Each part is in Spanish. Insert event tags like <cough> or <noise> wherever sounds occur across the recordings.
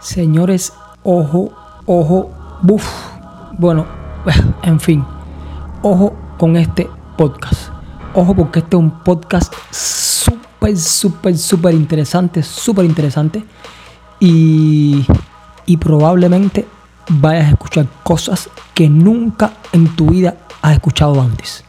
Señores, ojo, ojo, buf. Bueno, <laughs> en fin, ojo con este podcast. Ojo porque este es un podcast súper, súper, súper interesante, súper interesante. Y, y probablemente vayas a escuchar cosas que nunca en tu vida has escuchado antes.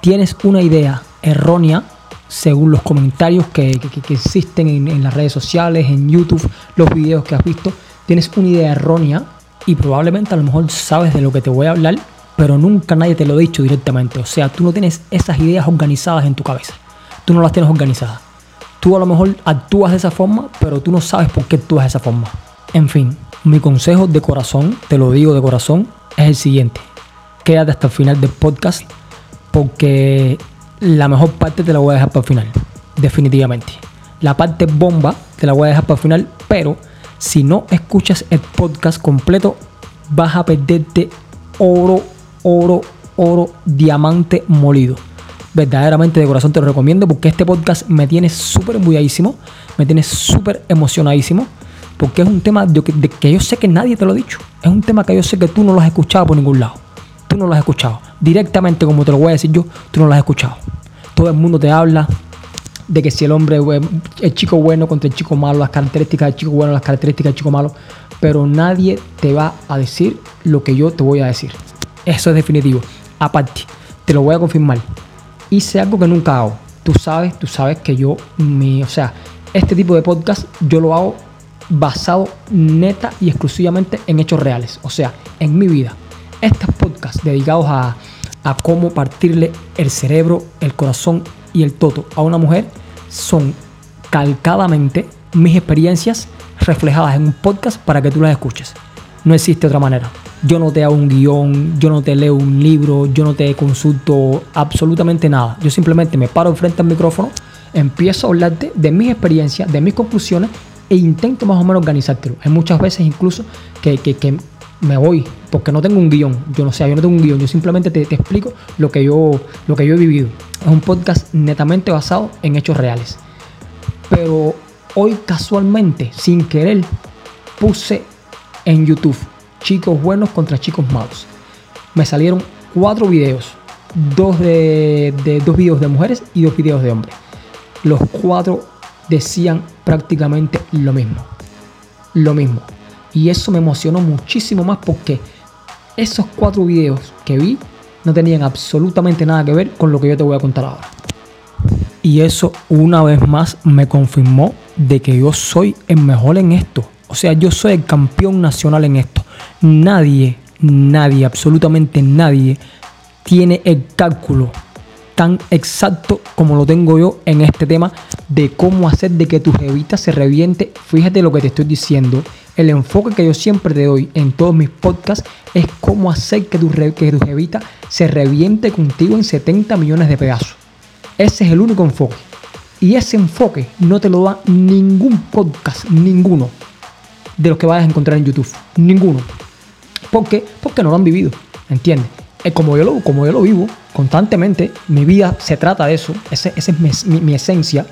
Tienes una idea errónea según los comentarios que, existen en, las redes sociales, en YouTube, los videos que has visto, tienes una idea errónea y probablemente a lo mejor sabes de lo que te voy a hablar, pero nunca nadie te lo ha dicho directamente. O sea, tú no tienes esas ideas organizadas en tu cabeza. Tú no las tienes organizadas. Tú a lo mejor actúas de esa forma, pero tú no sabes por qué actúas de esa forma. En fin, mi consejo de corazón, te lo digo de corazón, es el siguiente. Quédate hasta el final del podcast porque la mejor parte te la voy a dejar para el final, definitivamente. La parte bomba te la voy a dejar para el final, pero si no escuchas el podcast completo, vas a perderte oro, oro, oro, diamante molido. Verdaderamente de corazón te lo recomiendo porque este podcast me tiene súper embulladísimo, me tiene súper emocionadísimo, porque es un tema de que yo sé que nadie te lo ha dicho. Es un tema que yo sé que tú no lo has escuchado por ningún lado tú no lo has escuchado. Directamente, como te lo voy a decir yo, tú no lo has escuchado. Todo el mundo te habla de que si el hombre, el chico bueno contra el chico malo, las características del chico bueno, las características del chico malo, pero nadie te va a decir lo que yo te voy a decir. Eso es definitivo. Aparte, te lo voy a confirmar. Hice algo que nunca hago. Tú sabes, tú sabes que yo, mi, o sea, este tipo de podcast yo lo hago basado neta y exclusivamente en hechos reales. O sea, en mi vida. Estos podcasts dedicados a, cómo partirle el cerebro, el corazón y el toto a una mujer son calcadamente mis experiencias reflejadas en un podcast para que tú las escuches. No existe otra manera. Yo no te hago un guion, yo no te leo un libro, yo no te consulto absolutamente nada. Yo simplemente me paro enfrente al micrófono, empiezo a hablarte de mis experiencias, de mis conclusiones e intento más o menos organizártelo. Hay muchas veces incluso que, que me voy, porque no tengo un guion. Yo no sé, yo no tengo un guion. Yo simplemente te, explico lo que, yo, lo que yo he vivido. Es un podcast netamente basado en hechos reales. Pero hoy casualmente, sin querer, puse en YouTube chicos buenos contra chicos malos. Me salieron cuatro videos. Dos de, de dos videos de mujeres y dos videos de hombres. Los cuatro decían prácticamente lo mismo. Lo mismo y eso me emocionó muchísimo más porque esos cuatro videos que vi no tenían absolutamente nada que ver con lo que yo te voy a contar ahora. Y eso una vez más me confirmó de que yo soy el mejor en esto. O sea, yo soy el campeón nacional en esto. Nadie, nadie, absolutamente nadie tiene el cálculo tan exacto como lo tengo yo en este tema de cómo hacer de que tu jevita se reviente. Fíjate lo que te estoy diciendo. El enfoque que yo siempre te doy en todos mis podcasts es cómo hacer que tu, que tu jevita se reviente contigo en 70 millones de pedazos. Ese es el único enfoque. Y ese enfoque no te lo da ningún podcast, ninguno de los que vayas a encontrar en YouTube. Ninguno. ¿Por qué? Porque no lo han vivido. ¿Entiendes? Como yo, lo, como yo lo vivo constantemente, mi vida se trata de eso. Esa es mi, mi esencia.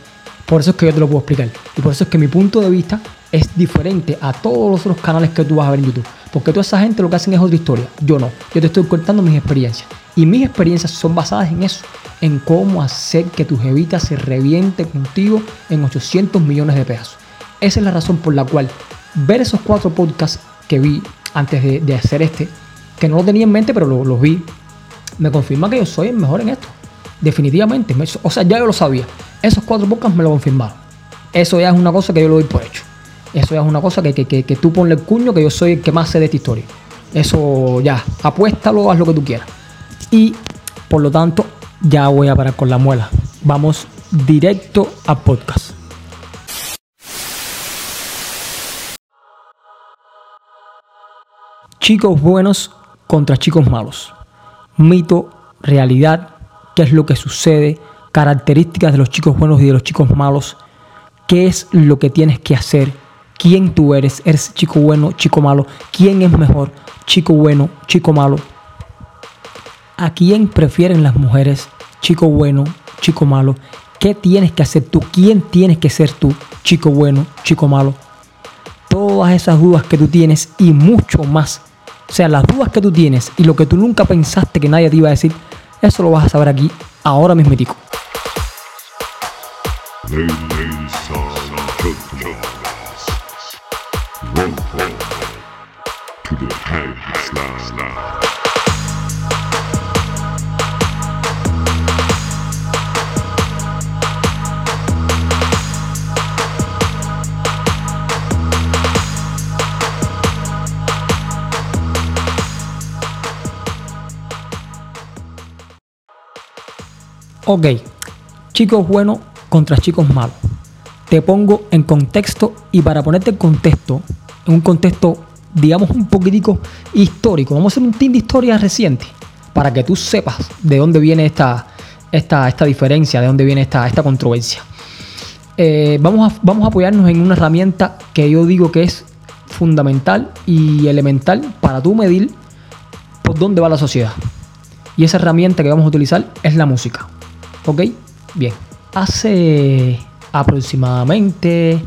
Por eso es que yo te lo puedo explicar. Y por eso es que mi punto de vista es diferente a todos los otros canales que tú vas a ver en YouTube. Porque toda esa gente lo que hacen es otra historia. Yo no. Yo te estoy contando mis experiencias. Y mis experiencias son basadas en eso. En cómo hacer que tu jevita se reviente contigo en 800 millones de pesos. Esa es la razón por la cual ver esos cuatro podcasts que vi antes de, hacer este, que no lo tenía en mente, pero los vi, me confirma que yo soy el mejor en esto. Definitivamente. O sea, ya yo lo sabía. Esos cuatro podcasts me lo confirmaron. Eso ya es una cosa que yo lo doy por hecho. Eso ya es una cosa que, que, tú ponle el cuño, que yo soy el que más sé de esta historia. Eso ya, apuéstalo, haz lo que tú quieras. Y por lo tanto, ya voy a parar con la muela. Vamos directo a podcast. Chicos buenos contra chicos malos. Mito, realidad, qué es lo que sucede, características de los chicos buenos y de los chicos malos, qué es lo que tienes que hacer quién tú eres. ¿Eres chico bueno, chico malo? ¿Quién es mejor? Chico bueno, chico malo. ¿A quién prefieren las mujeres? Chico bueno, chico malo. ¿Qué tienes que hacer tú? ¿Quién tienes que ser tú? Chico bueno, chico malo. todas esas dudas que tú tienes y mucho más. O sea, las dudas que tú tienes y lo que tú nunca pensaste que nadie te iba a decir, eso lo vas a saber aquí ahora Ok, chicos buenos contra chicos malos. Te pongo en contexto y para ponerte en contexto, en un contexto, digamos, un poquitico histórico, vamos a hacer un team de historia reciente para que tú sepas de dónde viene esta, esta, esta diferencia, de dónde viene esta, esta controversia. Eh, vamos, a, vamos a apoyarnos en una herramienta que yo digo que es fundamental y elemental para tú medir por dónde va la sociedad. Y esa herramienta que vamos a utilizar es la música. ¿Ok? Bien. Hace aproximadamente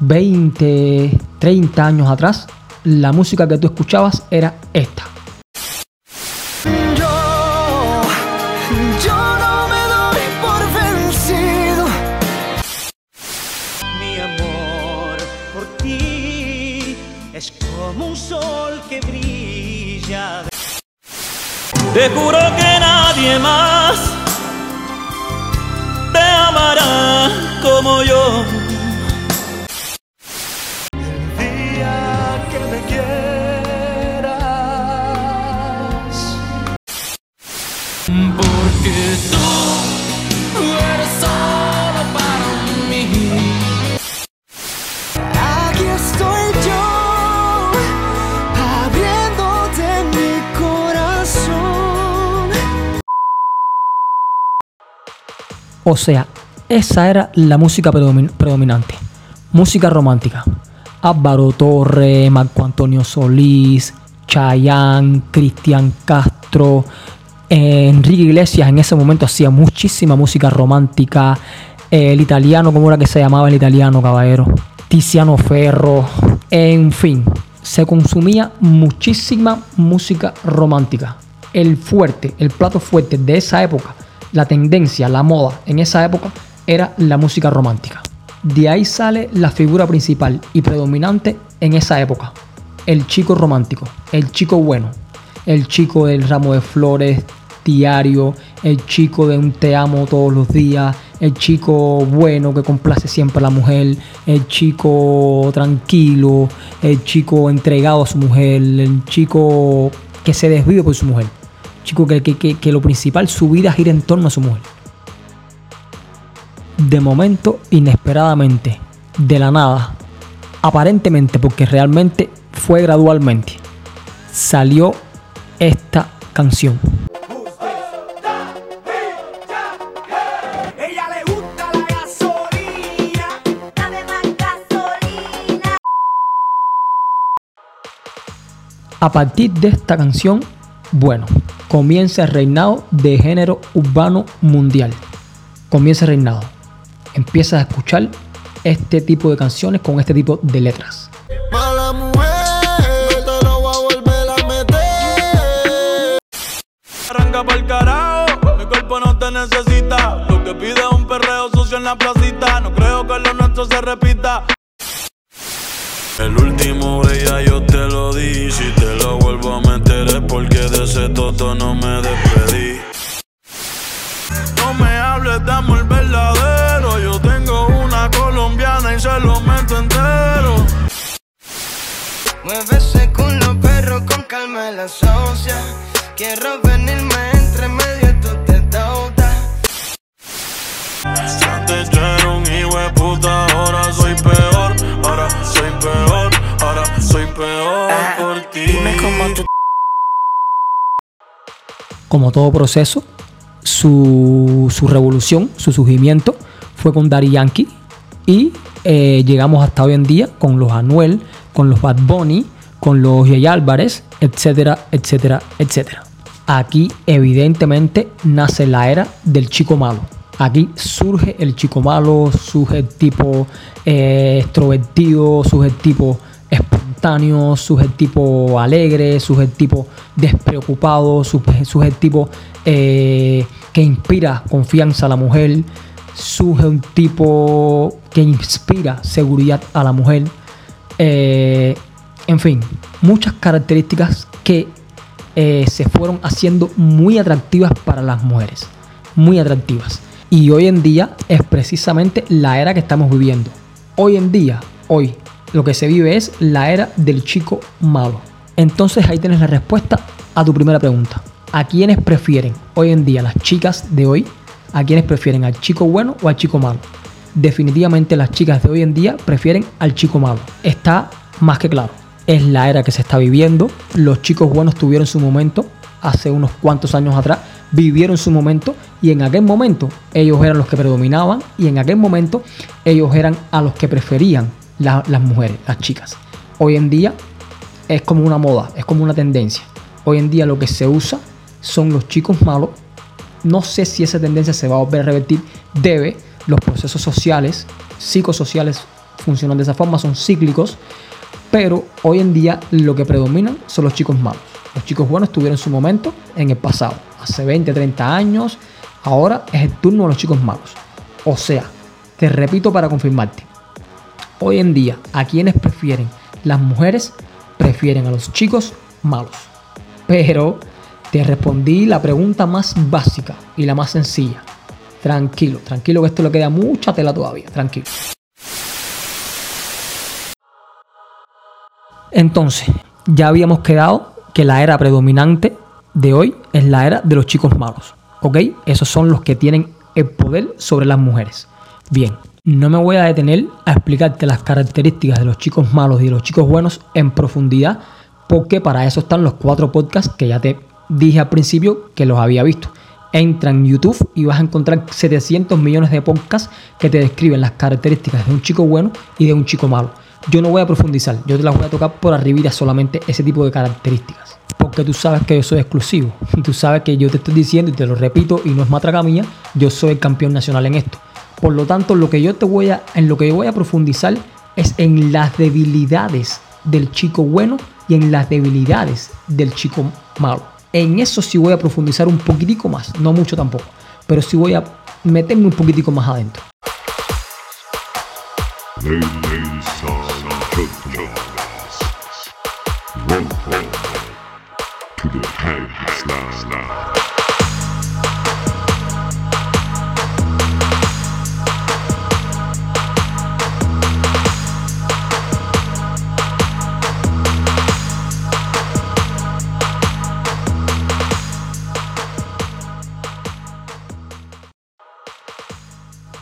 20, 30 años atrás, la música que tú escuchabas era esta. Yo, yo no me doy por vencido. Mi amor por ti es como un sol que brilla. Te juro que nadie más como yo. O sea, esa era la música predominante. Música romántica. Álvaro Torre, Marco Antonio Solís, Chayanne, Cristian Castro, Enrique Iglesias en ese momento hacía muchísima música romántica. El italiano, ¿cómo era que se llamaba el italiano, caballero? Tiziano Ferro. En fin, se consumía muchísima música romántica. El fuerte, el plato fuerte de esa época, la tendencia, la moda en esa época era la música romántica. De ahí sale la figura principal y predominante en esa época. El chico romántico, el chico bueno, el chico del ramo de flores diario, el chico de un te amo todos los días, el chico bueno que complace siempre a la mujer, el chico tranquilo, el chico entregado a su mujer, el chico que se desvive por su mujer, chico que, que lo principal, su vida gira en torno a su mujer de momento, inesperadamente, de la nada, aparentemente porque realmente fue gradualmente, salió esta canción. A partir de esta canción, bueno, comienza el reinado de género urbano mundial. Comienza el reinado empiezas a escuchar este tipo de canciones con este tipo de letras. Arranca para el carajo, mi cuerpo no te necesita. Lo que pide es un perreo sucio en la placita. No creo que lo nuestro se repita. El último día yo te lo di. Si te lo porque de ese toto no me despedí. No me hables de amor verdadero colombiana y se lo meto entero. Muévese con los perros con calma la socia. Quiero venirme entre medio, tú te dautas. Antes yo era un hijo de puta, ahora soy peor. Ahora soy peor, ahora soy peor ah, por ti. Dime cómo tú. Como todo proceso, su, su revolución, su surgimiento fue con Daddy Yankee y eh, llegamos hasta hoy en día con los Anuel, con los Bad Bunny, con los Jay Álvarez, etcétera, etcétera, etcétera. Aquí evidentemente nace la era del chico malo. Aquí surge el chico malo, surge el tipo eh, extrovertido, surge el tipo espontáneo, tipo alegre, tipo despreocupado, tipo eh, que inspira confianza a la mujer, tipo que inspira seguridad a la mujer. Eh, en fin, muchas características que eh, se fueron haciendo muy atractivas para las mujeres. Muy atractivas. Y hoy en día es precisamente la era que estamos viviendo. Hoy en día, hoy, lo que se vive es la era del chico malo. Entonces ahí tienes la respuesta a tu primera pregunta. ¿A quiénes prefieren hoy en día las chicas de hoy? ¿A quiénes prefieren al chico bueno o al chico malo? Definitivamente las chicas de hoy en día prefieren al chico malo. Está más que claro. Es la era que se está viviendo. Los chicos buenos tuvieron su momento hace unos cuantos años atrás. Vivieron su momento y en aquel momento ellos eran los que predominaban y en aquel momento ellos eran a los que preferían las mujeres, las chicas. Hoy en día es como una moda, es como una tendencia. Hoy en día lo que se usa son los chicos malos. No sé si esa tendencia se va a volver a revertir. Debe, los procesos sociales, psicosociales funcionan de esa forma, son cíclicos. Pero hoy en día lo que predomina son los chicos malos. Los chicos buenos tuvieron su momento en el pasado, hace 20, 30 años. Ahora es el turno de los chicos malos. O sea, te repito para confirmarte. Hoy en día, ¿a quienes prefieren? Las mujeres prefieren a los chicos malos. Pero te respondí la pregunta más básica y la más sencilla. Tranquilo, tranquilo que esto le queda mucha tela todavía, tranquilo. Entonces, ya habíamos quedado que la era predominante de hoy es la era de los chicos malos. ¿Ok? Esos son los que tienen el poder sobre las mujeres. Bien, no me voy a detener a explicarte las características de los chicos malos y de los chicos buenos en profundidad, porque para eso están los cuatro podcasts que ya te dije al principio que los había visto. Entra en YouTube y vas a encontrar 700 millones de podcasts que te describen las características de un chico bueno y de un chico malo. Yo no voy a profundizar, yo te las voy a tocar por arribita solamente ese tipo de características. Porque tú sabes que yo soy exclusivo. <laughs> Tú sabes que yo te estoy diciendo y te lo repito y no es matraca mía, yo soy el campeón nacional en esto. Por lo tanto, lo que yo te voy a, en lo que yo voy a profundizar es en las debilidades del chico bueno y en las debilidades del chico malo. En eso sí voy a profundizar un poquitico más, no mucho tampoco, pero sí voy a meterme un poquitico más adentro.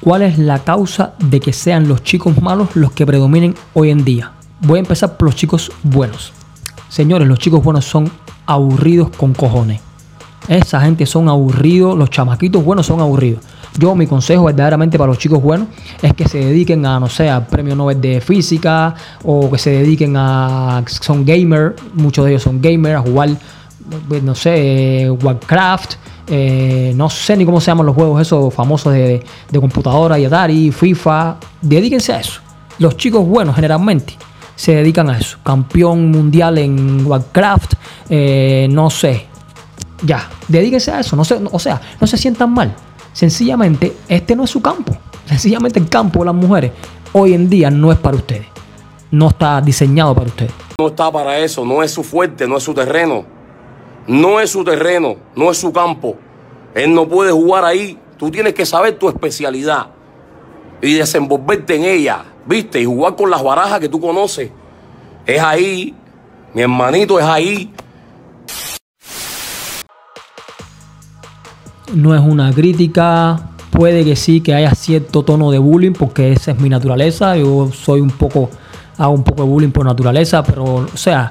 ¿Cuál es la causa de que sean los chicos malos los que predominen hoy en día? Voy a empezar por los chicos buenos. Señores, los chicos buenos son aburridos con cojones. Esa gente son aburridos, los chamaquitos buenos son aburridos. Yo, mi consejo verdaderamente para los chicos buenos es que se dediquen a, no sé, al premio Nobel de física o que se dediquen a. Son gamer, muchos de ellos son gamers, a jugar, no sé, Warcraft eh, no sé ni cómo se llaman los juegos esos famosos de, computadora y Atari, FIFA. Dedíquense a eso. Los chicos buenos generalmente se dedican a eso. Campeón mundial en Warcraft, eh, no sé. Ya, dedíquense a eso. No o sea, no se sientan mal. Sencillamente, este no es su campo. Sencillamente el campo de las mujeres hoy en día no es para ustedes. No está diseñado para ustedes. No está para eso, no es su fuerte, no es su terreno. No es su terreno, no es su campo. Él no puede jugar ahí. Tú tienes que saber tu especialidad y desenvolverte en ella, ¿viste? Y jugar con las barajas que tú conoces. Es ahí, mi hermanito, es ahí. No es una crítica. Puede que sí, que haya cierto tono de bullying, porque esa es mi naturaleza. Yo soy un poco, hago un poco de bullying por naturaleza, pero, o sea,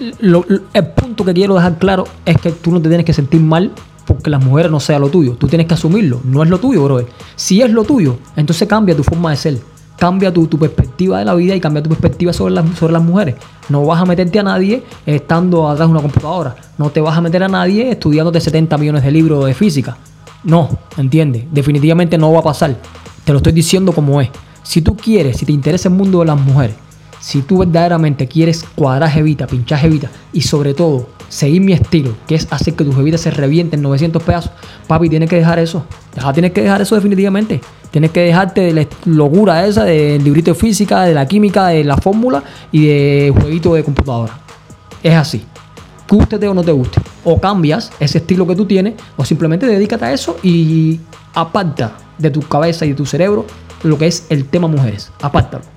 el punto que quiero dejar claro es que tú no te tienes que sentir mal porque las mujeres no sea lo tuyo. Tú tienes que asumirlo. No es lo tuyo, bro. Si es lo tuyo, entonces cambia tu forma de ser. Cambia tu, perspectiva de la vida y cambia tu perspectiva sobre las, sobre las mujeres. No vas a meterte a nadie estando atrás de una computadora. No te vas a meter a nadie estudiándote 70 millones de libros de física. No, ¿entiendes? Definitivamente no va a pasar. Te lo estoy diciendo como es. Si tú quieres, si te interesa el mundo de las mujeres, si tú verdaderamente quieres cuadrar jevita, pinchar jevita y sobre todo seguir mi estilo, que es hacer que tu jevita se reviente en 900 pedazos, papi, tienes que dejar eso. Tienes que dejar eso definitivamente. Tienes que dejarte de la locura esa del librito de física, de la química, de la fórmula y de jueguito de computadora. Es así. Gústete o no te guste. O cambias ese estilo que tú tienes o simplemente dedícate a eso y aparta de tu cabeza y de tu cerebro lo que es el tema mujeres. Apártalo.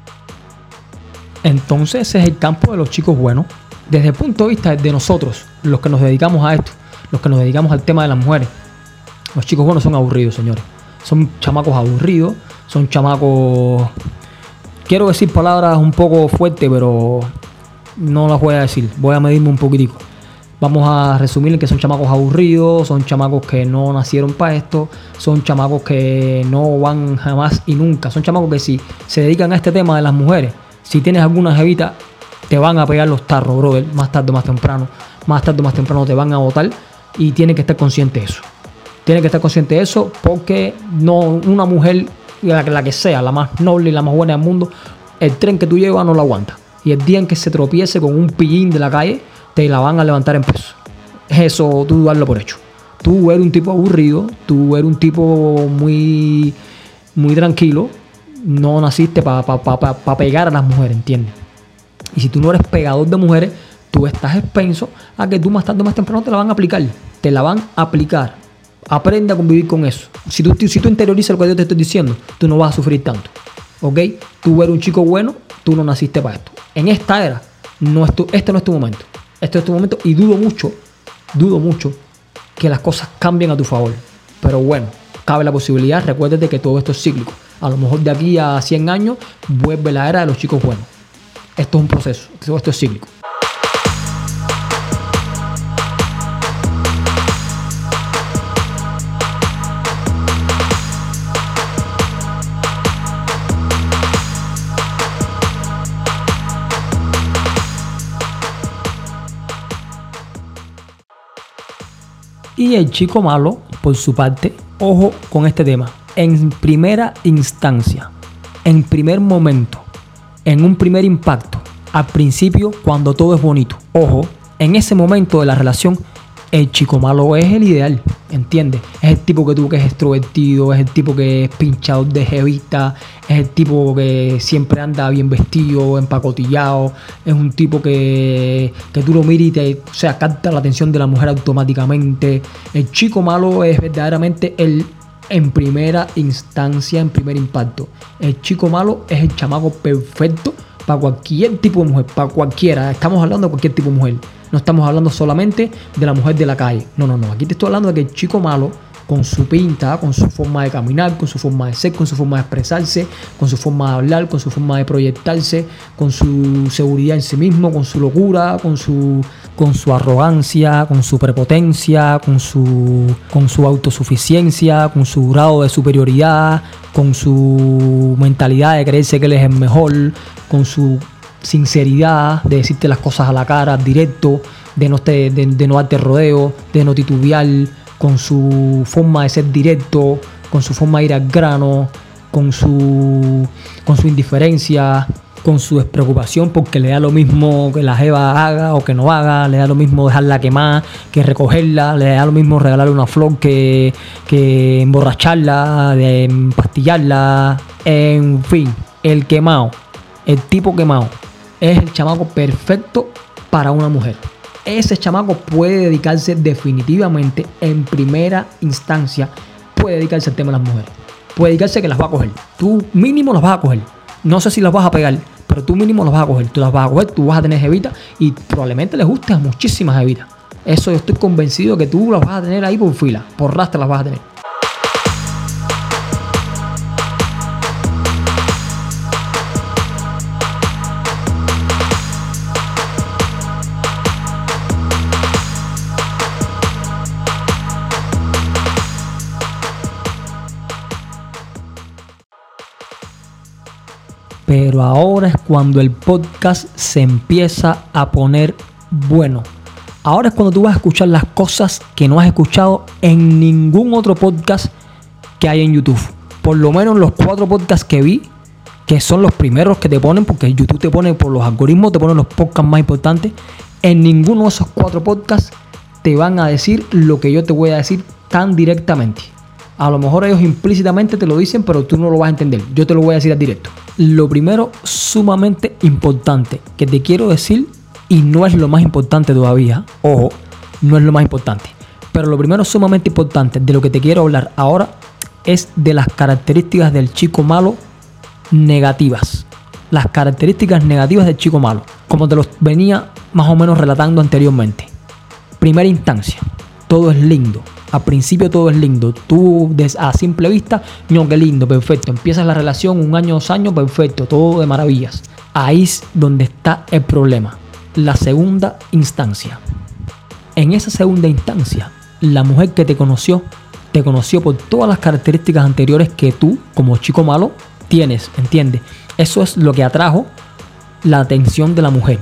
Entonces ese es el campo de los chicos buenos. Desde el punto de vista de nosotros, los que nos dedicamos a esto, los que nos dedicamos al tema de las mujeres, los chicos buenos son aburridos, señores. Son chamacos aburridos, son chamacos... Quiero decir palabras un poco fuertes, pero no las voy a decir. Voy a medirme un poquitico. Vamos a resumir que son chamacos aburridos, son chamacos que no nacieron para esto, son chamacos que no van jamás y nunca, son chamacos que si se dedican a este tema de las mujeres, si tienes alguna jevita, te van a pegar los tarros, brother, más tarde o más temprano. Más tarde o más temprano te van a votar y tienes que estar consciente de eso. Tienes que estar consciente de eso porque no una mujer, la, la que sea, la más noble y la más buena del mundo, el tren que tú llevas no lo aguanta. Y el día en que se tropiece con un pillín de la calle, te la van a levantar en peso. Eso tú darlo por hecho. Tú eres un tipo aburrido, tú eres un tipo muy, muy tranquilo, no naciste para pegar a las mujeres, ¿entiendes? Y si tú no eres pegador de mujeres, tú estás expenso a que tú más tarde o más temprano te la van a aplicar. Te la van a aplicar. Aprende a convivir con eso. Si tú, si tú interiorizas lo que yo te estoy diciendo, tú no vas a sufrir tanto. ¿Ok? Tú eres un chico bueno, tú no naciste para esto. En esta era, no es este no es tu momento. Este es tu momento y dudo mucho, dudo mucho que las cosas cambien a tu favor. Pero bueno, cabe la posibilidad, recuérdate que todo esto es cíclico. A lo mejor de aquí a 100 años vuelve la era de los chicos buenos. Esto es un proceso, esto es cíclico. Y el chico malo, por su parte, ojo con este tema en primera instancia, en primer momento, en un primer impacto, al principio cuando todo es bonito. Ojo, en ese momento de la relación, el chico malo es el ideal, ¿entiendes? Es el tipo que tú que es extrovertido, es el tipo que es pinchado de jevista, es el tipo que siempre anda bien vestido, empacotillado, es un tipo que, que tú lo miras y te, o sea, la atención de la mujer automáticamente. El chico malo es verdaderamente el en primera instancia, en primer impacto. El chico malo es el chamaco perfecto para cualquier tipo de mujer, para cualquiera. Estamos hablando de cualquier tipo de mujer. No estamos hablando solamente de la mujer de la calle. No, no, no. Aquí te estoy hablando de que el chico malo con su pinta, con su forma de caminar, con su forma de ser, con su forma de expresarse, con su forma de hablar, con su forma de proyectarse, con su seguridad en sí mismo, con su locura, con su, con su arrogancia, con su prepotencia, con su, con su autosuficiencia, con su grado de superioridad, con su mentalidad de creerse que él es el mejor, con su sinceridad de decirte las cosas a la cara, directo, de no, de, de no darte rodeo, de no titubear, con su forma de ser directo, con su forma de ir al grano, con su, con su indiferencia, con su despreocupación porque le da lo mismo que la jeva haga o que no haga, le da lo mismo dejarla quemar que recogerla, le da lo mismo regalarle una flor que, que emborracharla, de empastillarla, en fin, el quemado, el tipo quemado, es el chamaco perfecto para una mujer ese chamaco puede dedicarse definitivamente en primera instancia, puede dedicarse al tema de las mujeres. Puede dedicarse que las va a coger. Tú mínimo las vas a coger. No sé si las vas a pegar, pero tú mínimo las vas a coger. Tú las vas a coger, tú vas a tener jevita y probablemente les guste a muchísimas jevitas. Eso yo estoy convencido que tú las vas a tener ahí por fila, por rastra las vas a tener. Pero ahora es cuando el podcast se empieza a poner bueno. Ahora es cuando tú vas a escuchar las cosas que no has escuchado en ningún otro podcast que hay en YouTube. Por lo menos los cuatro podcasts que vi, que son los primeros que te ponen, porque YouTube te pone por los algoritmos, te ponen los podcasts más importantes. En ninguno de esos cuatro podcasts te van a decir lo que yo te voy a decir tan directamente. A lo mejor ellos implícitamente te lo dicen, pero tú no lo vas a entender. Yo te lo voy a decir a directo. Lo primero, sumamente importante, que te quiero decir, y no es lo más importante todavía, ojo, no es lo más importante. Pero lo primero, sumamente importante, de lo que te quiero hablar ahora, es de las características del chico malo negativas. Las características negativas del chico malo, como te los venía más o menos relatando anteriormente. Primera instancia, todo es lindo. Al principio todo es lindo. Tú a simple vista, no, qué lindo, perfecto. Empiezas la relación un año, dos años, perfecto, todo de maravillas. Ahí es donde está el problema. La segunda instancia. En esa segunda instancia, la mujer que te conoció, te conoció por todas las características anteriores que tú, como chico malo, tienes, ¿entiendes? Eso es lo que atrajo la atención de la mujer.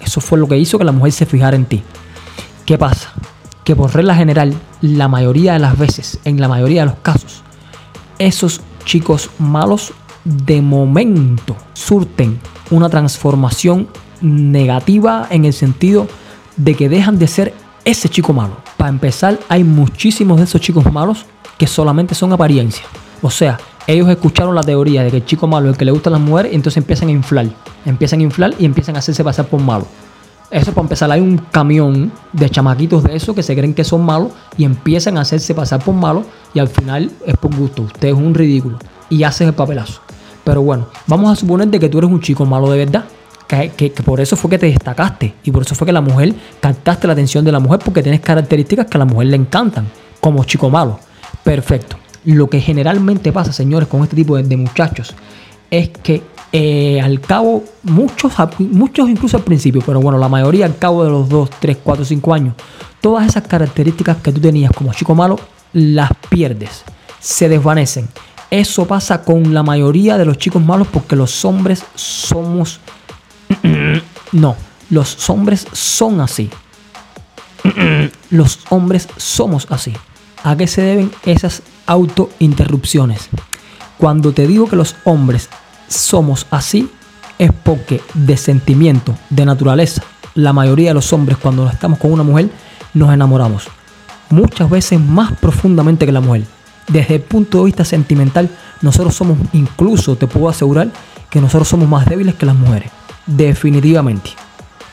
Eso fue lo que hizo que la mujer se fijara en ti. ¿Qué pasa? Que por regla general, la mayoría de las veces, en la mayoría de los casos, esos chicos malos de momento surten una transformación negativa en el sentido de que dejan de ser ese chico malo. Para empezar, hay muchísimos de esos chicos malos que solamente son apariencia. O sea, ellos escucharon la teoría de que el chico malo es el que le gustan las mujeres y entonces empiezan a inflar. Empiezan a inflar y empiezan a hacerse pasar por malo. Eso para empezar, hay un camión de chamaquitos de eso que se creen que son malos y empiezan a hacerse pasar por malos y al final es por gusto. Usted es un ridículo y haces el papelazo. Pero bueno, vamos a suponer de que tú eres un chico malo de verdad. Que, que, por eso fue que te destacaste y por eso fue que la mujer captaste la atención de la mujer porque tienes características que a la mujer le encantan como chico malo. Perfecto. Lo que generalmente pasa, señores, con este tipo de muchachos es que eh, al cabo, muchos, muchos incluso al principio, pero bueno, la mayoría al cabo de los 2, 3, 4, 5 años, todas esas características que tú tenías como chico malo, las pierdes, se desvanecen. Eso pasa con la mayoría de los chicos malos porque los hombres somos... <clears throat> no, los hombres son así. <clears throat> los hombres somos así. ¿A qué se deben esas autointerrupciones? Cuando te digo que los hombres somos así es porque de sentimiento, de naturaleza, la mayoría de los hombres cuando estamos con una mujer nos enamoramos. Muchas veces más profundamente que la mujer. Desde el punto de vista sentimental, nosotros somos, incluso te puedo asegurar, que nosotros somos más débiles que las mujeres. Definitivamente.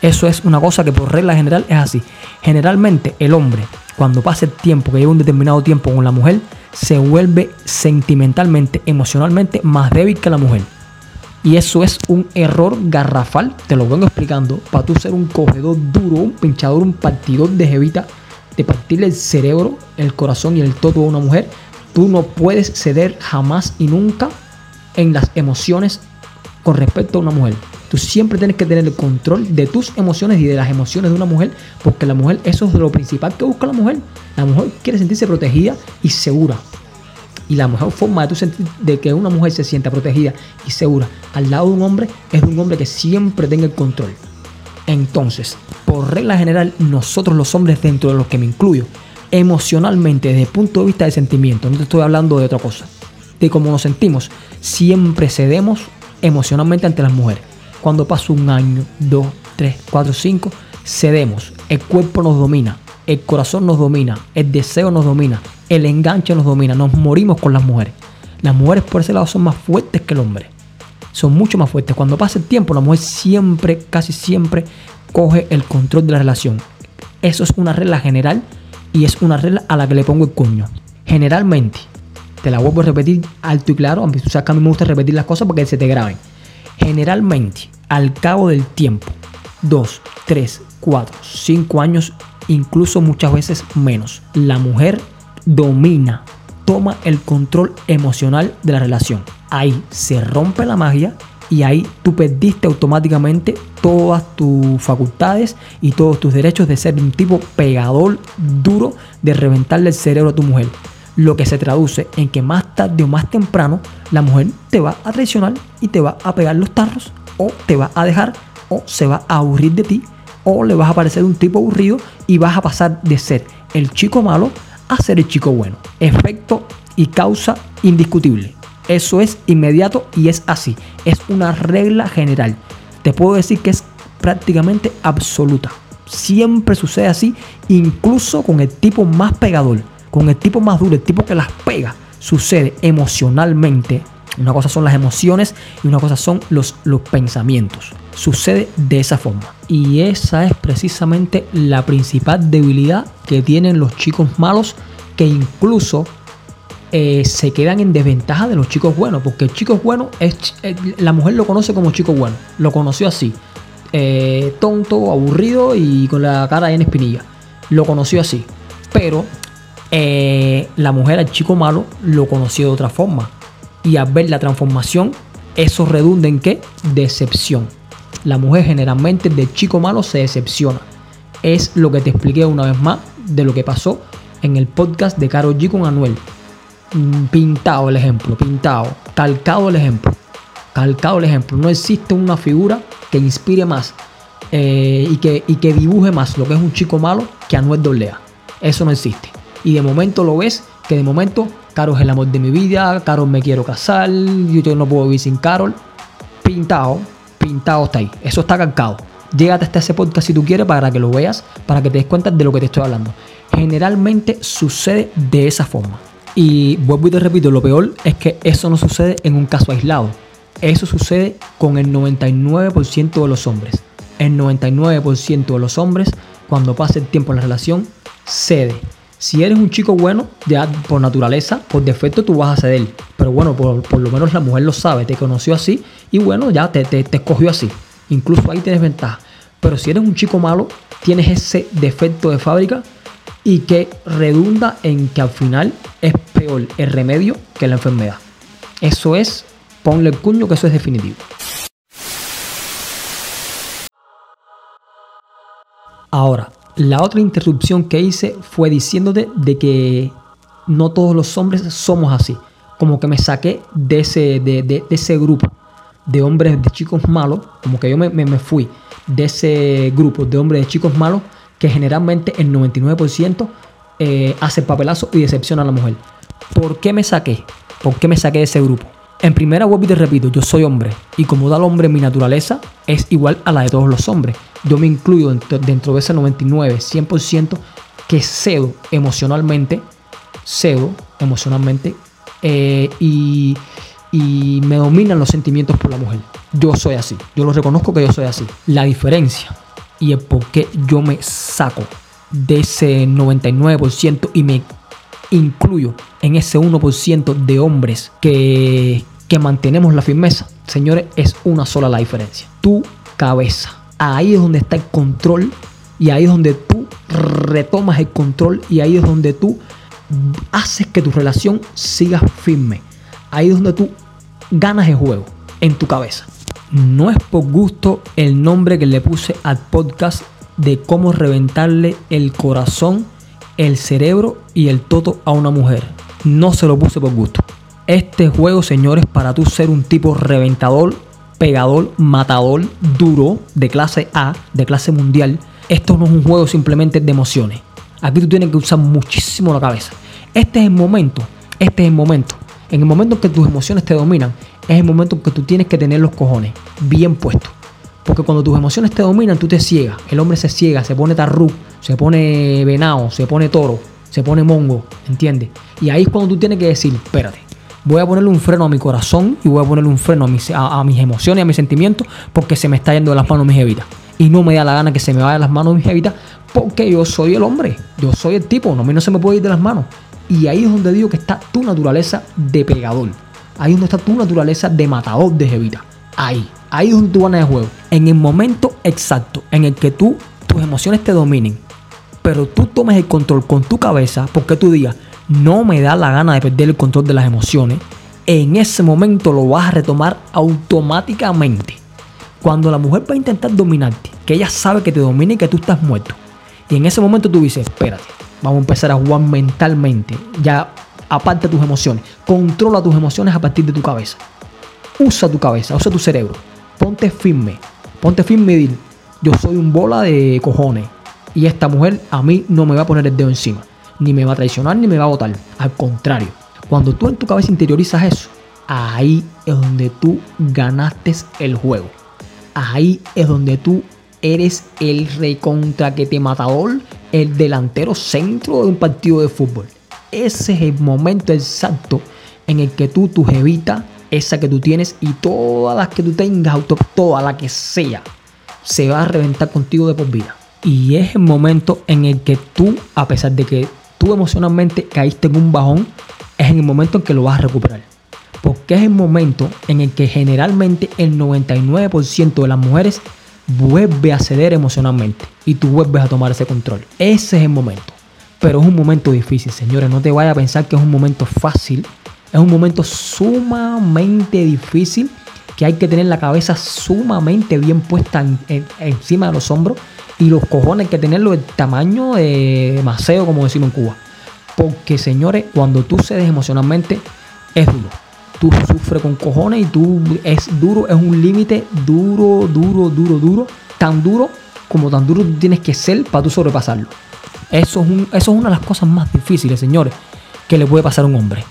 Eso es una cosa que por regla general es así. Generalmente el hombre, cuando pasa el tiempo, que lleva un determinado tiempo con la mujer, se vuelve sentimentalmente, emocionalmente más débil que la mujer. Y eso es un error garrafal, te lo vengo explicando, para tú ser un cogedor duro, un pinchador, un partidor de jevita, de partirle el cerebro, el corazón y el todo a una mujer, tú no puedes ceder jamás y nunca en las emociones con respecto a una mujer. Tú siempre tienes que tener el control de tus emociones y de las emociones de una mujer, porque la mujer, eso es lo principal que busca la mujer. La mujer quiere sentirse protegida y segura. Y la mejor forma de, sentir, de que una mujer se sienta protegida y segura al lado de un hombre es un hombre que siempre tenga el control. Entonces, por regla general, nosotros los hombres, dentro de los que me incluyo, emocionalmente, desde el punto de vista de sentimiento, no te estoy hablando de otra cosa, de cómo nos sentimos, siempre cedemos emocionalmente ante las mujeres. Cuando pasa un año, dos, tres, cuatro, cinco, cedemos. El cuerpo nos domina, el corazón nos domina, el deseo nos domina, el enganche nos domina, nos morimos con las mujeres. Las mujeres por ese lado son más fuertes que el hombre. Son mucho más fuertes. Cuando pasa el tiempo, la mujer siempre, casi siempre, coge el control de la relación. Eso es una regla general y es una regla a la que le pongo el cuño. Generalmente, te la vuelvo a repetir alto y claro, aunque tú sabes que a mí me gusta repetir las cosas porque se te graben. Generalmente, al cabo del tiempo, 2, 3, 4, 5 años, incluso muchas veces menos, la mujer domina, toma el control emocional de la relación. Ahí se rompe la magia y ahí tú perdiste automáticamente todas tus facultades y todos tus derechos de ser un tipo pegador duro de reventarle el cerebro a tu mujer. Lo que se traduce en que más tarde o más temprano la mujer te va a traicionar y te va a pegar los tarros o te va a dejar o se va a aburrir de ti o le vas a parecer un tipo aburrido y vas a pasar de ser el chico malo a ser el chico bueno. Efecto y causa indiscutible. Eso es inmediato y es así. Es una regla general. Te puedo decir que es prácticamente absoluta. Siempre sucede así, incluso con el tipo más pegador, con el tipo más duro, el tipo que las pega. Sucede emocionalmente. Una cosa son las emociones y una cosa son los, los pensamientos. Sucede de esa forma. Y esa es precisamente la principal debilidad que tienen los chicos malos que incluso eh, se quedan en desventaja de los chicos buenos, porque el chico bueno es eh, la mujer lo conoce como chico bueno, lo conoció así, eh, tonto, aburrido y con la cara en espinilla, lo conoció así, pero la mujer al chico malo lo conoció de otra forma y al ver la transformación eso redunda en qué? Decepción. La mujer generalmente de chico malo se decepciona. Es lo que te expliqué una vez más de lo que pasó en el podcast de Caro G con Anuel. Mm, pintado el ejemplo, pintado, calcado el ejemplo, calcado el ejemplo. No existe una figura que inspire más eh, y, que, y que dibuje más lo que es un chico malo que Anuel Dolea. Eso no existe. Y de momento lo ves que de momento Carol es el amor de mi vida, Carol me quiero casar, yo no puedo vivir sin Carol. Pintado, pintado está ahí. Eso está calcado. Llégate hasta ese podcast si tú quieres para que lo veas, para que te des cuenta de lo que te estoy hablando. Generalmente sucede de esa forma. Y vuelvo y te repito, lo peor es que eso no sucede en un caso aislado. Eso sucede con el 99% de los hombres. El 99% de los hombres, cuando pasa el tiempo en la relación, cede. Si eres un chico bueno, ya por naturaleza, por defecto tú vas a ceder. Pero bueno, por, lo menos la mujer lo sabe, te conoció así y bueno, ya te, te, te escogió así. Incluso ahí tienes ventaja. Pero si eres un chico malo, tienes ese defecto de fábrica y que redunda en que al final es peor el remedio que la enfermedad. Eso es, ponle el cuño que eso es definitivo. Ahora, la otra interrupción que hice fue diciéndote de que no todos los hombres somos así. Como que me saqué de ese, de, ese grupo de hombres, de chicos malos, como que yo me, me fui de ese grupo de hombres, de chicos malos que generalmente el 99% eh, hace papelazo y decepciona a la mujer. ¿Por qué me saqué? ¿Por qué me saqué de ese grupo? En primera web y te repito, yo soy hombre y como tal hombre mi naturaleza es igual a la de todos los hombres. Yo me incluyo dentro, de ese 99, 100% que cedo emocionalmente, cedo emocionalmente eh, y, y me dominan los sentimientos por la mujer. Yo soy así, yo lo reconozco que yo soy así. La diferencia y el por qué yo me saco de ese 99% y me incluyo en ese 1% de hombres que, que mantenemos la firmeza, señores, es una sola la diferencia. Tu cabeza. Ahí es donde está el control y ahí es donde tú retomas el control y ahí es donde tú haces que tu relación siga firme. Ahí es donde tú ganas el juego en tu cabeza. No es por gusto el nombre que le puse al podcast de cómo reventarle el corazón, el cerebro y el toto a una mujer. No se lo puse por gusto. Este juego, señores, para tú ser un tipo reventador, pegador, matador, duro, de clase A, de clase mundial, esto no es un juego simplemente de emociones. Aquí tú tienes que usar muchísimo la cabeza. Este es el momento, este es el momento. En el momento en que tus emociones te dominan, es el momento en que tú tienes que tener los cojones bien puestos. Porque cuando tus emociones te dominan, tú te ciegas. El hombre se ciega, se pone tarru, se pone venado, se pone toro, se pone mongo, ¿entiendes? Y ahí es cuando tú tienes que decir, espérate, voy a ponerle un freno a mi corazón y voy a ponerle un freno a mis, a, mis emociones, a mis sentimientos, porque se me está yendo de las manos mis jevitas. Y no me da la gana que se me vaya de las manos mis jevitas, porque yo soy el hombre, yo soy el tipo, no, a no se me puede ir de las manos. Y ahí es donde digo que está tu naturaleza de pegador. Ahí es donde está tu naturaleza de matador de jevita. Ahí. Ahí es donde tú ganas el juego. En el momento exacto en el que tú, tus emociones te dominen, pero tú tomes el control con tu cabeza, porque tú digas, no me da la gana de perder el control de las emociones, en ese momento lo vas a retomar automáticamente. Cuando la mujer va a intentar dominarte, que ella sabe que te domina y que tú estás muerto. Y en ese momento tú dices, espérate, vamos a empezar a jugar mentalmente. Ya aparte tus emociones. Controla tus emociones a partir de tu cabeza. Usa tu cabeza, usa tu cerebro. Ponte firme. Ponte firme y dile, yo soy un bola de cojones. Y esta mujer a mí no me va a poner el dedo encima. Ni me va a traicionar, ni me va a votar. Al contrario, cuando tú en tu cabeza interiorizas eso, ahí es donde tú ganaste el juego. Ahí es donde tú eres el rey contra que te matador, el delantero centro de un partido de fútbol. Ese es el momento exacto en el que tú, tu jevita, esa que tú tienes y todas las que tú tengas, toda la que sea, se va a reventar contigo de por vida. Y es el momento en el que tú, a pesar de que tú emocionalmente caíste en un bajón, es en el momento en que lo vas a recuperar. Porque es el momento en el que generalmente el 99% de las mujeres vuelve a ceder emocionalmente y tú vuelves a tomar ese control. Ese es el momento. Pero es un momento difícil, señores. No te vayas a pensar que es un momento fácil. Es un momento sumamente difícil que hay que tener la cabeza sumamente bien puesta encima de los hombros y los cojones que tenerlo del tamaño de maceo, como decimos en Cuba. Porque, señores, cuando tú cedes emocionalmente, es duro. Tú sufres con cojones y tú es duro, es un límite duro, duro, duro, duro. Tan duro como tan duro tú tienes que ser para tú sobrepasarlo. Eso es, eso es una de las cosas más difíciles, señores, que le puede pasar a un hombre.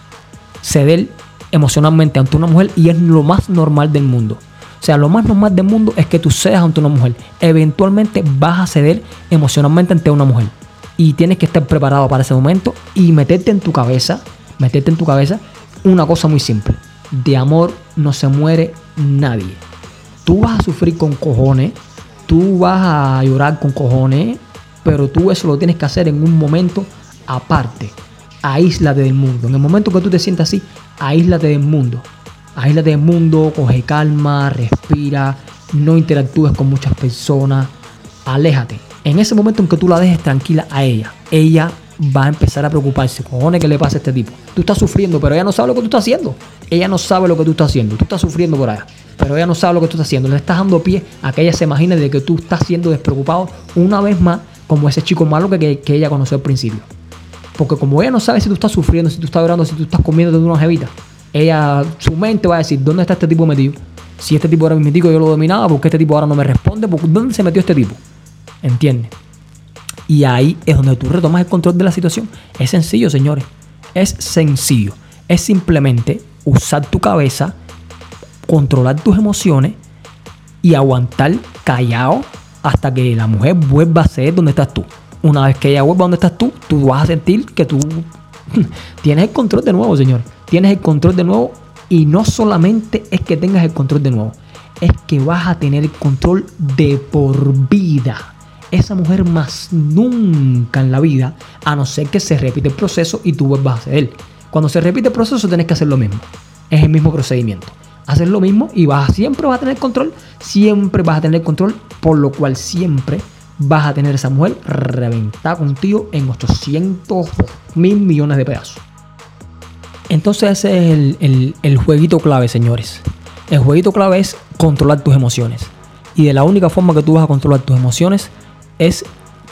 Ceder emocionalmente ante una mujer y es lo más normal del mundo. O sea, lo más normal del mundo es que tú cedas ante una mujer. Eventualmente vas a ceder emocionalmente ante una mujer. Y tienes que estar preparado para ese momento y meterte en tu cabeza, meterte en tu cabeza una cosa muy simple. De amor no se muere nadie. Tú vas a sufrir con cojones, tú vas a llorar con cojones, pero tú eso lo tienes que hacer en un momento aparte. Aíslate del mundo. En el momento que tú te sientas así, aíslate del mundo. Aíslate del mundo, coge calma, respira, no interactúes con muchas personas, aléjate. En ese momento en que tú la dejes tranquila a ella, ella va a empezar a preocuparse. Cojones, ¿qué le pasa a este tipo? Tú estás sufriendo, pero ella no sabe lo que tú estás haciendo. Ella no sabe lo que tú estás haciendo. Tú estás sufriendo por allá, pero ella no sabe lo que tú estás haciendo. Le estás dando pie a que ella se imagine de que tú estás siendo despreocupado una vez más, como ese chico malo que, que ella conoció al principio. Porque como ella no sabe si tú estás sufriendo, si tú estás llorando, si tú estás comiendo de una jevita, ella, su mente va a decir, ¿dónde está este tipo metido? Si este tipo era mi mítico, yo lo dominaba, ¿por qué este tipo ahora no me responde? ¿Dónde se metió este tipo? ¿Entiendes? Y ahí es donde tú retomas el control de la situación. Es sencillo, señores. Es sencillo. Es simplemente usar tu cabeza, controlar tus emociones y aguantar callado hasta que la mujer vuelva a ser donde estás tú. Una vez que ella vuelva donde estás tú, tú vas a sentir que tú <laughs> tienes el control de nuevo, señor. Tienes el control de nuevo y no solamente es que tengas el control de nuevo, es que vas a tener el control de por vida. Esa mujer más nunca en la vida, a no ser que se repite el proceso y tú vuelvas a ceder. Cuando se repite el proceso tienes que hacer lo mismo. Es el mismo procedimiento. Hacer lo mismo y vas, siempre vas a tener control. Siempre vas a tener control, por lo cual siempre vas a tener esa mujer reventada contigo en 800 mil millones de pedazos. Entonces ese es el, jueguito clave, señores. El jueguito clave es controlar tus emociones. Y de la única forma que tú vas a controlar tus emociones es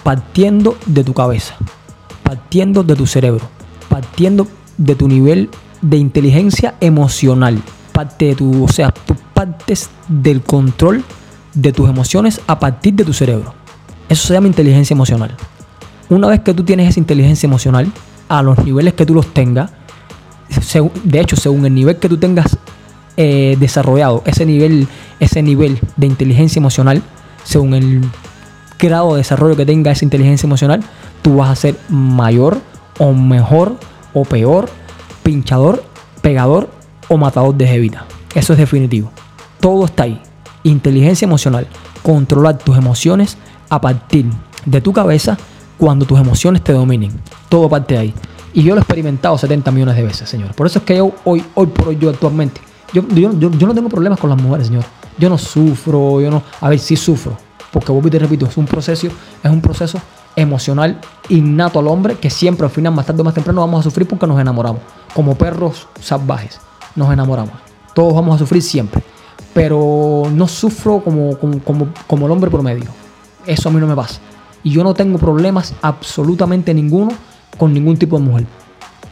partiendo de tu cabeza, partiendo de tu cerebro, partiendo de tu nivel de inteligencia emocional. Parte de tu, o sea, tú partes del control de tus emociones a partir de tu cerebro. Eso se llama inteligencia emocional. Una vez que tú tienes esa inteligencia emocional, a los niveles que tú los tengas, de hecho, según el nivel que tú tengas eh, desarrollado, ese nivel, ese nivel de inteligencia emocional, según el grado de desarrollo que tenga esa inteligencia emocional, tú vas a ser mayor o mejor o peor, pinchador, pegador o matador de jevita. Eso es definitivo. Todo está ahí. Inteligencia emocional. Controlar tus emociones a partir de tu cabeza cuando tus emociones te dominen. Todo parte de ahí. Y yo lo he experimentado 70 millones de veces, señor. Por eso es que yo hoy, hoy por hoy, yo actualmente, yo, yo, no tengo problemas con las mujeres, señor. Yo no sufro, yo no, a ver, sí sufro. Porque vos te repito, es un proceso, es un proceso emocional innato al hombre que siempre al final, más tarde o más temprano, vamos a sufrir porque nos enamoramos. Como perros salvajes, nos enamoramos. Todos vamos a sufrir siempre. Pero no sufro como, como, como el hombre promedio. Eso a mí no me pasa. Y yo no tengo problemas absolutamente ninguno con ningún tipo de mujer.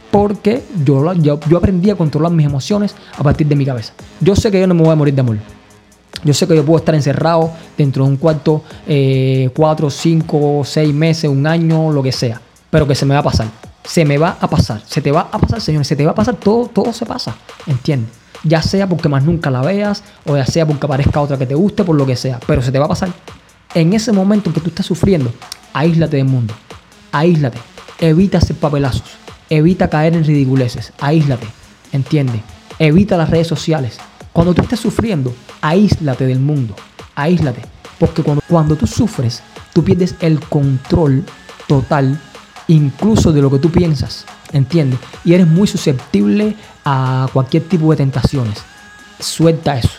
Porque yo, yo, aprendí a controlar mis emociones a partir de mi cabeza. Yo sé que yo no me voy a morir de amor. Yo sé que yo puedo estar encerrado dentro de un cuarto eh, cuatro, cinco, seis meses, un año, lo que sea. Pero que se me va a pasar. Se me va a pasar. Se te va a pasar, señores. Se te va a pasar. Todo, todo se pasa. ¿Entiendes? Ya sea porque más nunca la veas, o ya sea porque aparezca otra que te guste, por lo que sea. Pero se te va a pasar. En ese momento en que tú estás sufriendo, aíslate del mundo. Aíslate. Evita hacer papelazos. Evita caer en ridiculeces. Aíslate. ¿Entiendes? Evita las redes sociales. Cuando tú estés sufriendo, aíslate del mundo. Aíslate. Porque cuando, cuando tú sufres, tú pierdes el control total, incluso de lo que tú piensas. ¿Entiendes? Y eres muy susceptible a cualquier tipo de tentaciones. Suelta eso.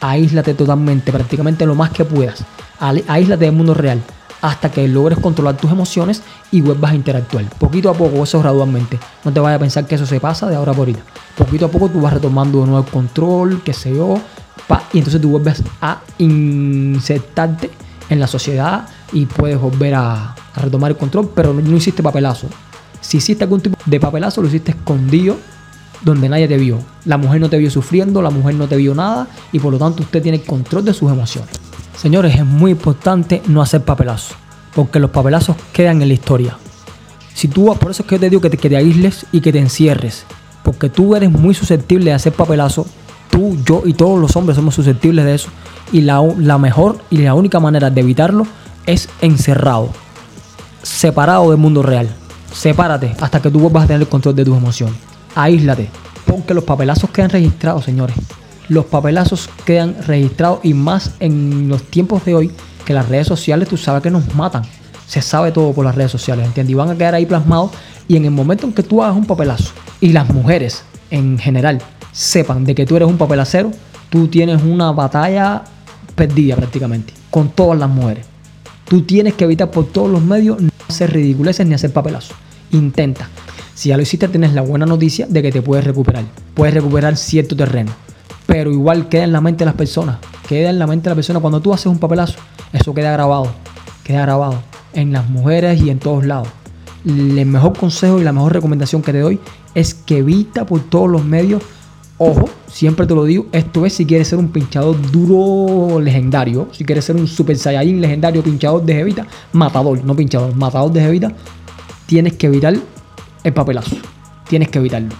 Aíslate totalmente, prácticamente lo más que puedas. Aíslate del mundo real hasta que logres controlar tus emociones y vuelvas a interactuar. Poquito a poco, eso gradualmente. No te vayas a pensar que eso se pasa de ahora por ahorita. Poquito a poco tú vas retomando de nuevo el control, qué sé yo, y entonces tú vuelves a insertarte en la sociedad y puedes volver a, retomar el control, pero no, hiciste papelazo. Si hiciste algún tipo de papelazo, lo hiciste escondido donde nadie te vio. La mujer no te vio sufriendo, la mujer no te vio nada y por lo tanto usted tiene control de sus emociones. Señores, es muy importante no hacer papelazos, porque los papelazos quedan en la historia. Si tú, por eso es que yo te digo que te, que aísles y que te encierres, porque tú eres muy susceptible de hacer papelazos. Tú, yo y todos los hombres somos susceptibles de eso. Y la, la mejor y la única manera de evitarlo es encerrado, separado del mundo real. Sepárate hasta que tú vuelvas a tener el control de tus emociones. Aíslate, porque los papelazos quedan registrados, señores los papelazos quedan registrados y más en los tiempos de hoy que las redes sociales tú sabes que nos matan. Se sabe todo por las redes sociales, ¿entiendes? Y van a quedar ahí plasmados y en el momento en que tú hagas un papelazo y las mujeres en general sepan de que tú eres un papelacero, tú tienes una batalla perdida prácticamente con todas las mujeres. Tú tienes que evitar por todos los medios no hacer ridiculeces ni hacer papelazos. Intenta. Si ya lo hiciste, tienes la buena noticia de que te puedes recuperar. Puedes recuperar cierto terreno pero igual queda en la mente de las personas. Queda en la mente de la persona. Cuando tú haces un papelazo, eso queda grabado. Queda grabado en las mujeres y en todos lados. El mejor consejo y la mejor recomendación que te doy es que evita por todos los medios. Ojo, siempre te lo digo, esto es si quieres ser un pinchador duro legendario, si quieres ser un super saiyajin legendario pinchador de jevita, matador, no pinchador, matador de jevita, tienes que evitar el papelazo. Tienes que evitarlo.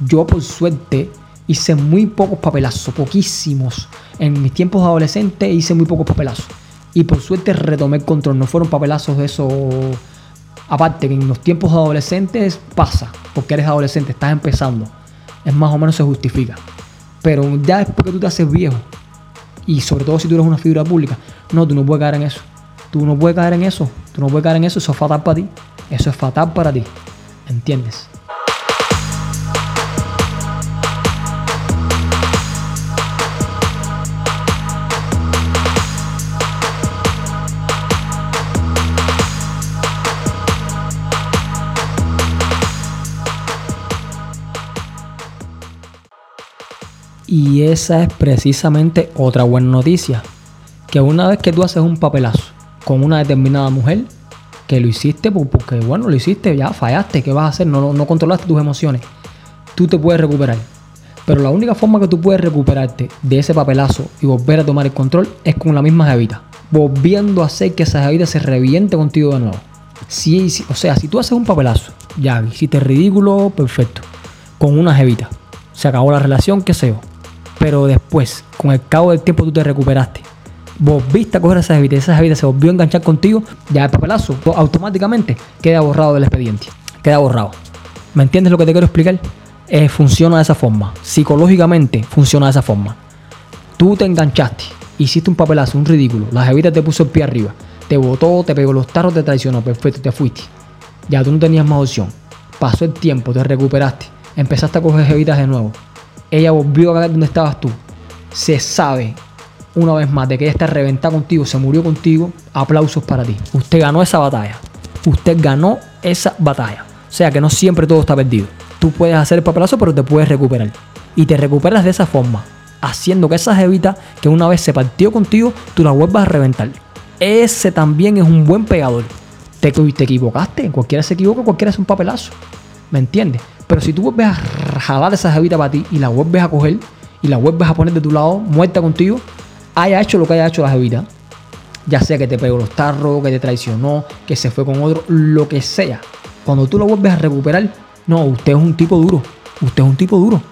Yo por suerte hice muy pocos papelazos, poquísimos. En mis tiempos de adolescente hice muy pocos papelazos. Y por suerte retomé el control. No fueron papelazos de eso. Aparte que en los tiempos adolescentes pasa. Porque eres adolescente, estás empezando. Es más o menos se justifica. Pero ya después que tú te haces viejo. Y sobre todo si tú eres una figura pública. No, tú no puedes caer en eso. Tú no puedes caer en eso. Tú no puedes caer en eso. Eso es fatal para ti. Eso es fatal para ti. ¿Entiendes? Y esa es precisamente otra buena noticia. Que una vez que tú haces un papelazo con una determinada mujer, que lo hiciste porque, bueno, lo hiciste, ya fallaste, ¿qué vas a hacer? No, controlaste tus emociones. Tú te puedes recuperar. Pero la única forma que tú puedes recuperarte de ese papelazo y volver a tomar el control es con la misma jevita. Volviendo a hacer que esa jevita se reviente contigo de nuevo. Si, o sea, si tú haces un papelazo, ya hiciste ridículo, perfecto. Con una jevita. Se acabó la relación, qué sé yo pero después, con el cabo del tiempo, tú te recuperaste. Volviste a coger esa jevita, esa jevita se volvió a enganchar contigo, ya el papelazo automáticamente queda borrado del expediente. Queda borrado. ¿Me entiendes lo que te quiero explicar? Eh, funciona de esa forma. Psicológicamente funciona de esa forma. Tú te enganchaste, hiciste un papelazo, un ridículo. La jevita te puso el pie arriba. Te botó, te pegó los tarros, te traicionó. Perfecto, te fuiste. Ya tú no tenías más opción. Pasó el tiempo, te recuperaste. Empezaste a coger jevitas de nuevo ella volvió a ver donde estabas tú. Se sabe una vez más de que ella está reventada contigo, se murió contigo. Aplausos para ti. Usted ganó esa batalla. Usted ganó esa batalla. O sea que no siempre todo está perdido. Tú puedes hacer el papelazo, pero te puedes recuperar. Y te recuperas de esa forma, haciendo que esa jevita que una vez se partió contigo, tú la vuelvas a reventar. Ese también es un buen pegador. Te, te equivocaste, cualquiera se equivoca, cualquiera hace un papelazo. ¿Me entiendes? Pero si tú vuelves a jalar esa jevita para ti y la vuelves a coger y la vuelves a poner de tu lado, muerta contigo, haya hecho lo que haya hecho la jevita, ya sea que te pegó los tarros, que te traicionó, que se fue con otro, lo que sea, cuando tú lo vuelves a recuperar, no, usted es un tipo duro, usted es un tipo duro.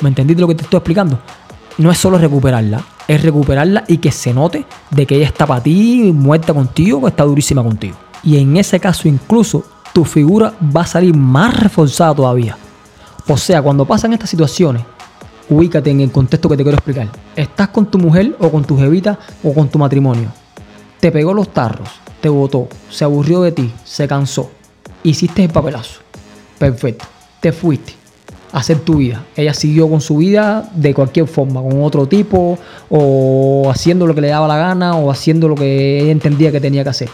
¿Me entendiste lo que te estoy explicando? No es solo recuperarla, es recuperarla y que se note de que ella está para ti, muerta contigo, que está durísima contigo. Y en ese caso incluso tu figura va a salir más reforzada todavía. O sea, cuando pasan estas situaciones, ubícate en el contexto que te quiero explicar. Estás con tu mujer o con tu jevita o con tu matrimonio. Te pegó los tarros, te votó, se aburrió de ti, se cansó. Hiciste el papelazo. Perfecto. Te fuiste a hacer tu vida. Ella siguió con su vida de cualquier forma, con otro tipo, o haciendo lo que le daba la gana, o haciendo lo que ella entendía que tenía que hacer.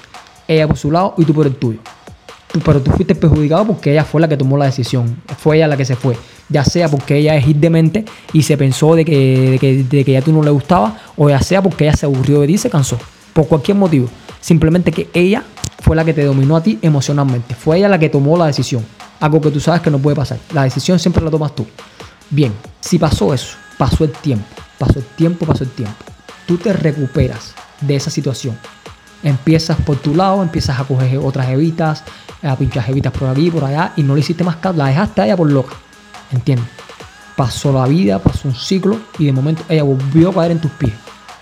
Ella por su lado y tú por el tuyo. Pero tú fuiste perjudicado porque ella fue la que tomó la decisión. Fue ella la que se fue. Ya sea porque ella es demente y se pensó de que, de que, ya tú no le gustaba, o ya sea porque ella se aburrió de ti y se cansó. Por cualquier motivo. Simplemente que ella fue la que te dominó a ti emocionalmente. Fue ella la que tomó la decisión. Algo que tú sabes que no puede pasar. La decisión siempre la tomas tú. Bien, si pasó eso, pasó el tiempo, pasó el tiempo, pasó el tiempo. Tú te recuperas de esa situación. Empiezas por tu lado, empiezas a coger otras evitas, a pinchar evitas por aquí, por allá, y no le hiciste más caso, la dejaste a ella por loca. ¿Entiendes? Pasó la vida, pasó un ciclo, y de momento ella volvió a caer en tus pies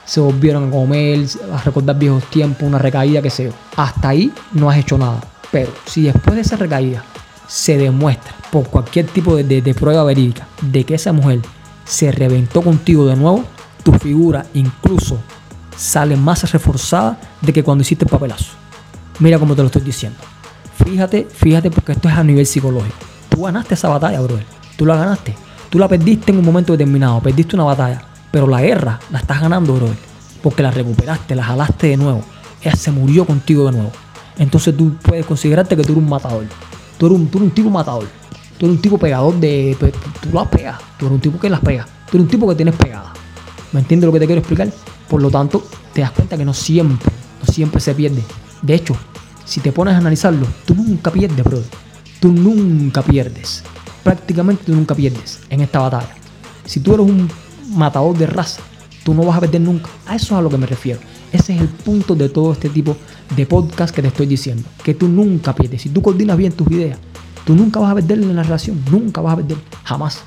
se volvieron a comer, a recordar viejos tiempos, una recaída, que sé Hasta ahí no has hecho nada. Pero si después de esa recaída se demuestra por cualquier tipo de, prueba verídica de que esa mujer se reventó contigo de nuevo, tu figura incluso sale más reforzada de que cuando hiciste el papelazo. Mira cómo te lo estoy diciendo. Fíjate, fíjate porque esto es a nivel psicológico. Tú ganaste esa batalla, brother. Tú la ganaste. Tú la perdiste en un momento determinado. Perdiste una batalla. Pero la guerra la estás ganando, bro. Porque la recuperaste, la jalaste de nuevo. Ella se murió contigo de nuevo. Entonces tú puedes considerarte que tú eres un matador. Tú eres un, un tipo matador. Tú eres un tipo pegador de. Tú las pegas. Tú eres un tipo que las pega. Tú eres un tipo que tienes pegada. ¿Me entiendes lo que te quiero explicar? Por lo tanto, te das cuenta que no siempre, no siempre se pierde. De hecho, si te pones a analizarlo, tú nunca pierdes, bro. Tú nunca pierdes. Prácticamente tú nunca pierdes en esta batalla. Si tú eres un matador de raza. Tú no vas a perder nunca. A eso es a lo que me refiero. Ese es el punto de todo este tipo de podcast que te estoy diciendo. Que tú nunca pierdes. Si tú coordinas bien tus ideas, tú nunca vas a perder en la relación. Nunca vas a perder. Jamás.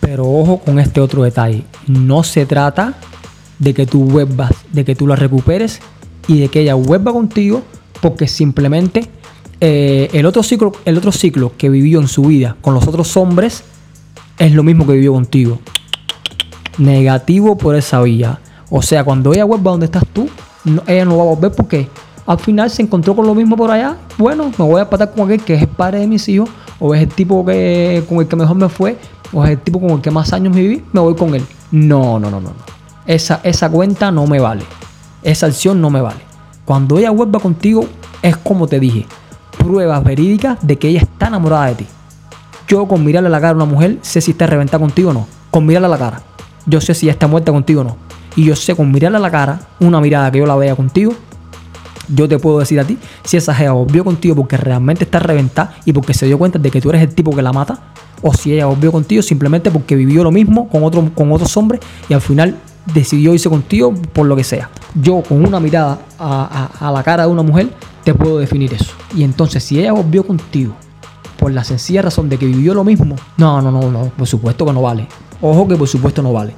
Pero ojo con este otro detalle. No se trata de que tú vuelvas, de que tú la recuperes y de que ella vuelva contigo porque simplemente eh, el, otro ciclo, el otro ciclo que vivió en su vida con los otros hombres es lo mismo que vivió contigo negativo por esa vía. O sea, cuando ella vuelva donde estás tú, ella no va a volver porque al final se encontró con lo mismo por allá. Bueno, me voy a patar con aquel que es el padre de mis hijos, o es el tipo que, con el que mejor me fue, o es el tipo con el que más años viví, me voy con él. No, no, no, no. Esa, esa cuenta no me vale. Esa acción no me vale. Cuando ella vuelva contigo, es como te dije, pruebas verídicas de que ella está enamorada de ti. Yo con mirarle a la cara a una mujer sé si está reventada contigo o no. Con mirarle a la cara yo sé si ya está muerta contigo o no. Y yo sé con mirarle a la cara, una mirada que yo la vea contigo, yo te puedo decir a ti si esa jeva volvió contigo porque realmente está reventada y porque se dio cuenta de que tú eres el tipo que la mata, o si ella volvió contigo simplemente porque vivió lo mismo con, otro, con otros hombres y al final decidió irse contigo por lo que sea. Yo con una mirada a, la cara de una mujer te puedo definir eso. Y entonces si ella volvió contigo por la sencilla razón de que vivió lo mismo, no, no, no, no, por supuesto que no vale. Ojo que por supuesto no vale.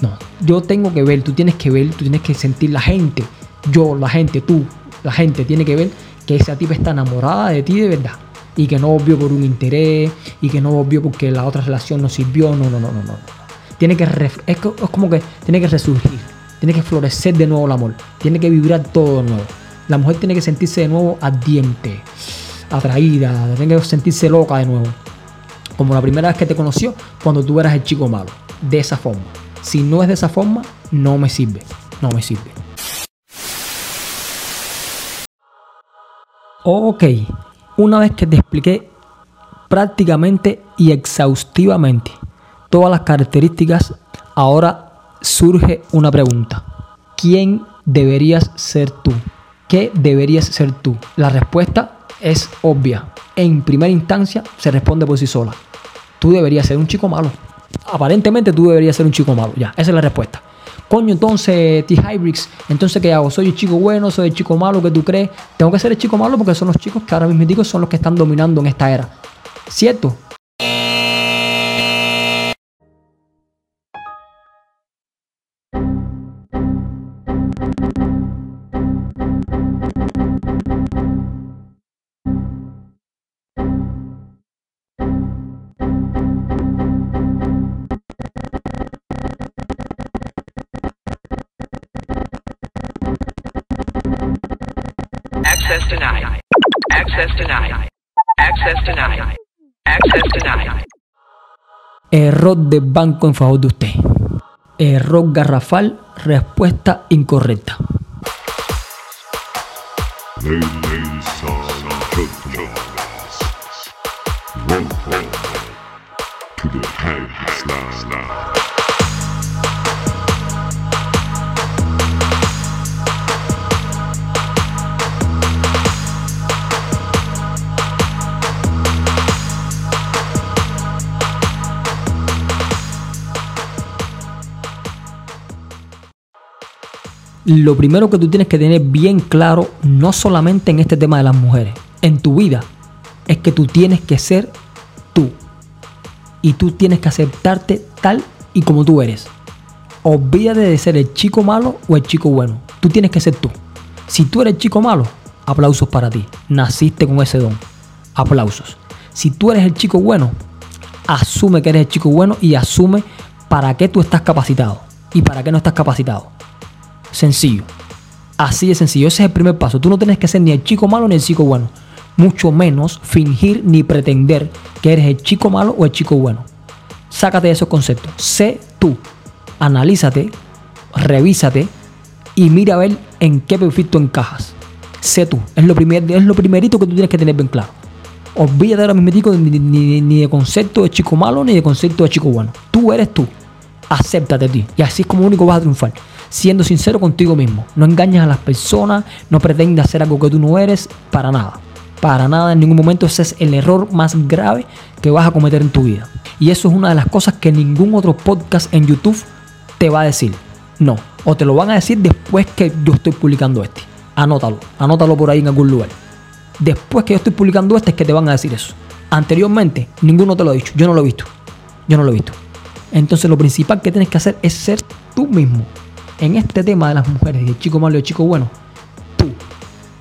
No, yo tengo que ver, tú tienes que ver, tú tienes que sentir la gente. Yo, la gente, tú, la gente tiene que ver que esa tipa está enamorada de ti de verdad. Y que no volvió por un interés, y que no volvió porque la otra relación no sirvió. No, no, no, no, no. Tiene que es, como que tiene que resurgir, tiene que florecer de nuevo el amor, tiene que vibrar todo de nuevo. La mujer tiene que sentirse de nuevo ardiente, atraída, tiene que sentirse loca de nuevo como la primera vez que te conoció cuando tú eras el chico malo. De esa forma. Si no es de esa forma, no me sirve. No me sirve. Ok, una vez que te expliqué prácticamente y exhaustivamente todas las características, ahora surge una pregunta. ¿Quién deberías ser tú? ¿Qué deberías ser tú? La respuesta es obvia. En primera instancia se responde por sí sola. Tú deberías ser un chico malo. Aparentemente tú deberías ser un chico malo. Ya, esa es la respuesta. Coño, entonces, T-Hybrix, entonces, ¿qué hago? ¿Soy el chico bueno? ¿Soy el chico malo que tú crees? Tengo que ser el chico malo porque son los chicos que ahora mismo digo son los que están dominando en esta era. ¿Cierto? Error de banco en favor de usted. Error garrafal, respuesta incorrecta. Lo primero que tú tienes que tener bien claro, no solamente en este tema de las mujeres, en tu vida, es que tú tienes que ser tú. Y tú tienes que aceptarte tal y como tú eres. Olvídate de ser el chico malo o el chico bueno. Tú tienes que ser tú. Si tú eres el chico malo, aplausos para ti. Naciste con ese don. Aplausos. Si tú eres el chico bueno, asume que eres el chico bueno y asume para qué tú estás capacitado y para qué no estás capacitado. Sencillo. Así de sencillo. Ese es el primer paso. Tú no tienes que ser ni el chico malo ni el chico bueno. Mucho menos fingir ni pretender que eres el chico malo o el chico bueno. Sácate de esos conceptos. Sé tú. Analízate, revísate y mira a ver en qué perfil tú encajas. Sé tú. Es lo, primer, es lo primerito que tú tienes que tener bien claro. Olvídate ahora mismo ni, ni, ni de concepto de chico malo ni de concepto de chico bueno. Tú eres tú. Acéptate a ti. Y así es como único vas a triunfar siendo sincero contigo mismo. No engañas a las personas, no pretendas hacer algo que tú no eres, para nada. Para nada, en ningún momento ese es el error más grave que vas a cometer en tu vida. Y eso es una de las cosas que ningún otro podcast en YouTube te va a decir. No, o te lo van a decir después que yo estoy publicando este. Anótalo, anótalo por ahí en algún lugar. Después que yo estoy publicando este es que te van a decir eso. Anteriormente, ninguno te lo ha dicho. Yo no lo he visto. Yo no lo he visto. Entonces lo principal que tienes que hacer es ser tú mismo en este tema de las mujeres el chico malo y chico bueno, tú,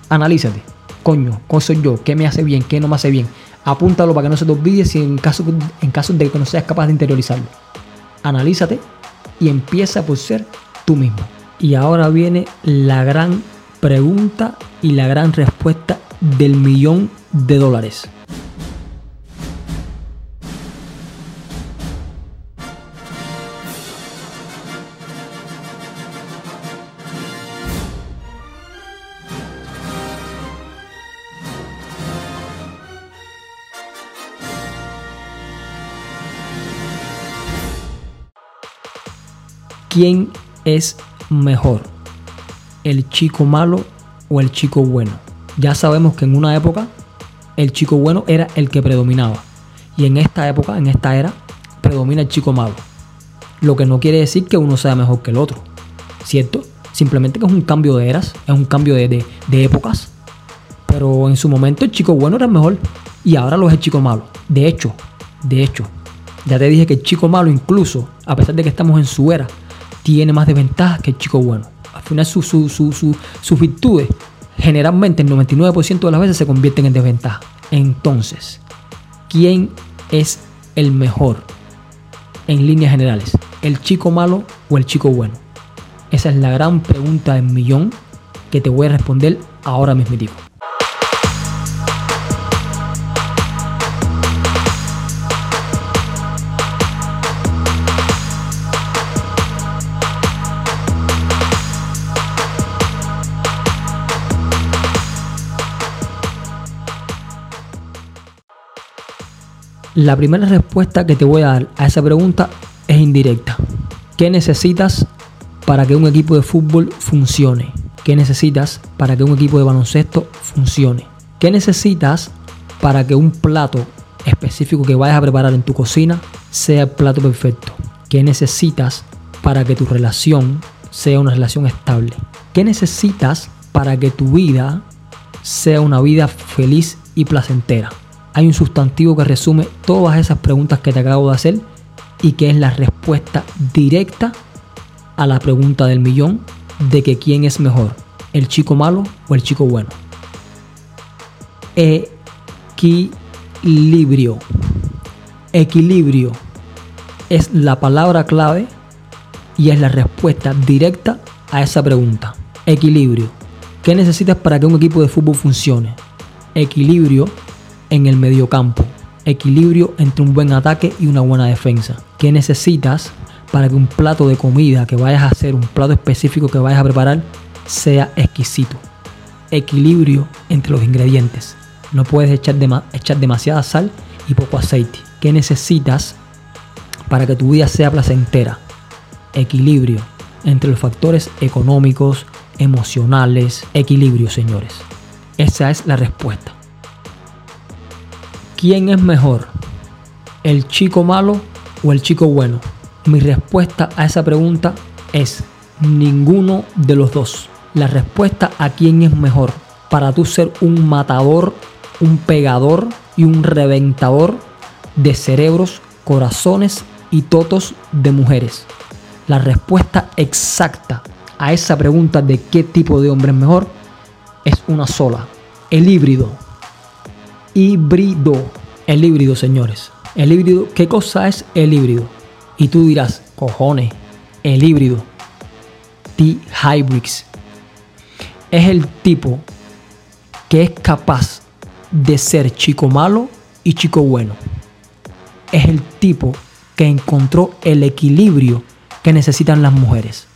analízate. Coño, ¿cómo soy yo? ¿Qué me hace bien? ¿Qué no me hace bien? Apúntalo para que no se te olvide si en caso, en caso de que no seas capaz de interiorizarlo. Analízate y empieza por ser tú mismo. Y ahora viene la gran pregunta y la gran respuesta del millón de dólares. ¿Quién es mejor? ¿El chico malo o el chico bueno? Ya sabemos que en una época el chico bueno era el que predominaba. Y en esta época, en esta era, predomina el chico malo. Lo que no quiere decir que uno sea mejor que el otro. ¿Cierto? Simplemente que es un cambio de eras, es un cambio de, de, épocas. Pero en su momento el chico bueno era el mejor. Y ahora lo es el chico malo. De hecho, de hecho, ya te dije que el chico malo incluso, a pesar de que estamos en su era, tiene más desventajas que el chico bueno. Al final sus virtudes generalmente el 99% de las veces se convierten en desventaja. Entonces, ¿quién es el mejor en líneas generales? ¿El chico malo o el chico bueno? Esa es la gran pregunta del millón que te voy a responder ahora mismo. La primera respuesta que te voy a dar a esa pregunta es indirecta. ¿Qué necesitas para que un equipo de fútbol funcione? ¿Qué necesitas para que un equipo de baloncesto funcione? ¿Qué necesitas para que un plato específico que vayas a preparar en tu cocina sea el plato perfecto? ¿Qué necesitas para que tu relación sea una relación estable? ¿Qué necesitas para que tu vida sea una vida feliz y placentera? Hay un sustantivo que resume todas esas preguntas que te acabo de hacer y que es la respuesta directa a la pregunta del millón de que quién es mejor, el chico malo o el chico bueno. Equilibrio. Equilibrio es la palabra clave y es la respuesta directa a esa pregunta. Equilibrio. ¿Qué necesitas para que un equipo de fútbol funcione? Equilibrio en el mediocampo. Equilibrio entre un buen ataque y una buena defensa. ¿Qué necesitas para que un plato de comida que vayas a hacer, un plato específico que vayas a preparar, sea exquisito? Equilibrio entre los ingredientes. No puedes echar, echar demasiada sal y poco aceite. ¿Qué necesitas para que tu vida sea placentera? Equilibrio entre los factores económicos, emocionales. Equilibrio, señores. Esa es la respuesta. ¿Quién es mejor? ¿El chico malo o el chico bueno? Mi respuesta a esa pregunta es ninguno de los dos. La respuesta a quién es mejor para tú ser un matador, un pegador y un reventador de cerebros, corazones y totos de mujeres. La respuesta exacta a esa pregunta de qué tipo de hombre es mejor es una sola. El híbrido híbrido. El híbrido, señores. El híbrido, ¿qué cosa es el híbrido? Y tú dirás, cojones, el híbrido. T-Hybrids. Es el tipo que es capaz de ser chico malo y chico bueno. Es el tipo que encontró el equilibrio que necesitan las mujeres.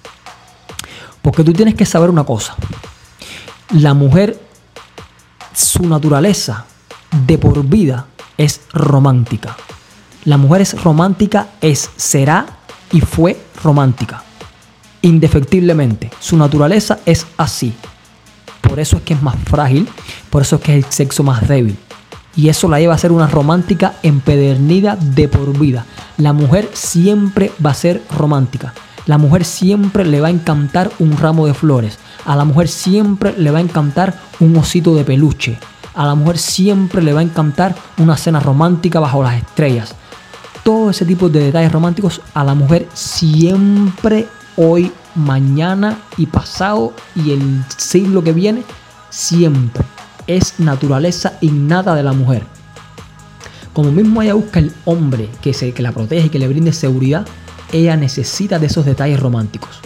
Porque tú tienes que saber una cosa. La mujer, su naturaleza de por vida es romántica. La mujer es romántica, es, será y fue romántica. Indefectiblemente. Su naturaleza es así. Por eso es que es más frágil, por eso es que es el sexo más débil. Y eso la lleva a ser una romántica empedernida de por vida. La mujer siempre va a ser romántica. La mujer siempre le va a encantar un ramo de flores. A la mujer siempre le va a encantar un osito de peluche a la mujer siempre le va a encantar una cena romántica bajo las estrellas. Todo ese tipo de detalles románticos a la mujer siempre, hoy, mañana y pasado y el siglo que viene, siempre es naturaleza innata de la mujer. Como mismo ella busca el hombre que, se, que la protege y que le brinde seguridad, ella necesita de esos detalles románticos.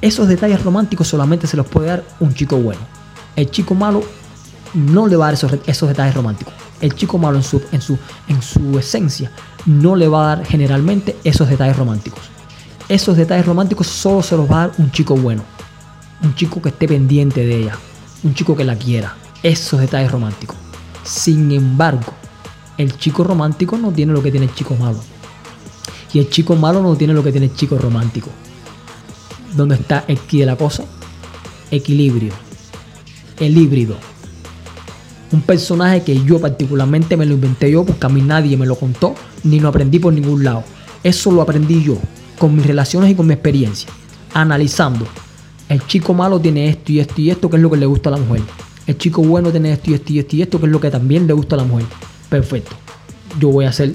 Esos detalles románticos solamente se los puede dar un chico bueno. El chico malo no le va a dar esos, detalles románticos. El chico malo en su, en, su, en su esencia no le va a dar generalmente esos detalles románticos. Esos detalles románticos solo se los va a dar un chico bueno. Un chico que esté pendiente de ella. Un chico que la quiera. Esos detalles románticos. Sin embargo, el chico romántico no tiene lo que tiene el chico malo. Y el chico malo no tiene lo que tiene el chico romántico. ¿Dónde está el de la cosa? Equilibrio. El híbrido un personaje que yo particularmente me lo inventé yo porque a mí nadie me lo contó ni lo aprendí por ningún lado. Eso lo aprendí yo, con mis relaciones y con mi experiencia. Analizando. El chico malo tiene esto y esto y esto, que es lo que le gusta a la mujer. El chico bueno tiene esto y esto y esto y esto, que es lo que también le gusta a la mujer. Perfecto. Yo voy a hacer,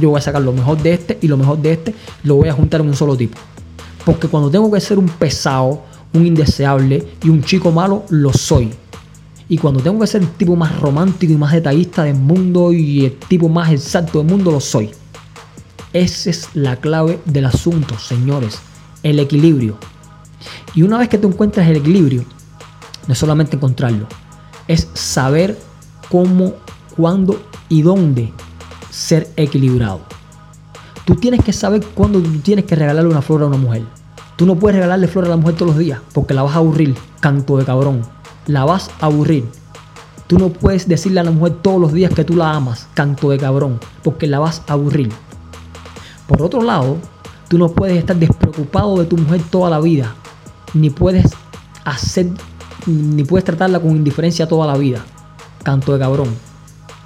yo voy a sacar lo mejor de este y lo mejor de este lo voy a juntar en un solo tipo. Porque cuando tengo que ser un pesado, un indeseable y un chico malo, lo soy. Y cuando tengo que ser el tipo más romántico y más detallista del mundo y el tipo más exacto del mundo, lo soy. Esa es la clave del asunto, señores. El equilibrio. Y una vez que tú encuentras el equilibrio, no es solamente encontrarlo, es saber cómo, cuándo y dónde ser equilibrado. Tú tienes que saber cuándo tú tienes que regalarle una flor a una mujer. Tú no puedes regalarle flor a la mujer todos los días porque la vas a aburrir, canto de cabrón la vas a aburrir. Tú no puedes decirle a la mujer todos los días que tú la amas, canto de cabrón, porque la vas a aburrir. Por otro lado, tú no puedes estar despreocupado de tu mujer toda la vida, ni puedes hacer, ni puedes tratarla con indiferencia toda la vida, canto de cabrón,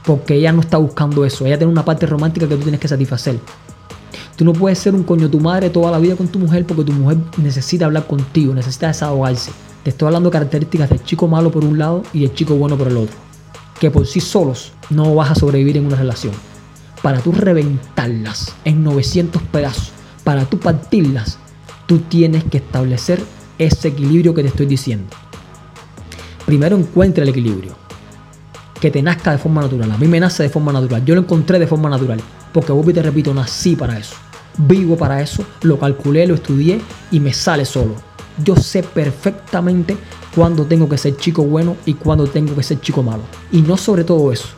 porque ella no está buscando eso, ella tiene una parte romántica que tú tienes que satisfacer. Tú no puedes ser un coño tu madre toda la vida con tu mujer porque tu mujer necesita hablar contigo, necesita desahogarse. Te estoy hablando de características del chico malo por un lado y del chico bueno por el otro. Que por sí solos no vas a sobrevivir en una relación. Para tú reventarlas en 900 pedazos, para tú partirlas, tú tienes que establecer ese equilibrio que te estoy diciendo. Primero encuentra el equilibrio. Que te nazca de forma natural. A mí me nace de forma natural. Yo lo encontré de forma natural. Porque vuelvo y te repito, nací para eso. Vivo para eso. Lo calculé, lo estudié y me sale solo. Yo sé perfectamente cuándo tengo que ser chico bueno y cuándo tengo que ser chico malo. Y no sobre todo eso.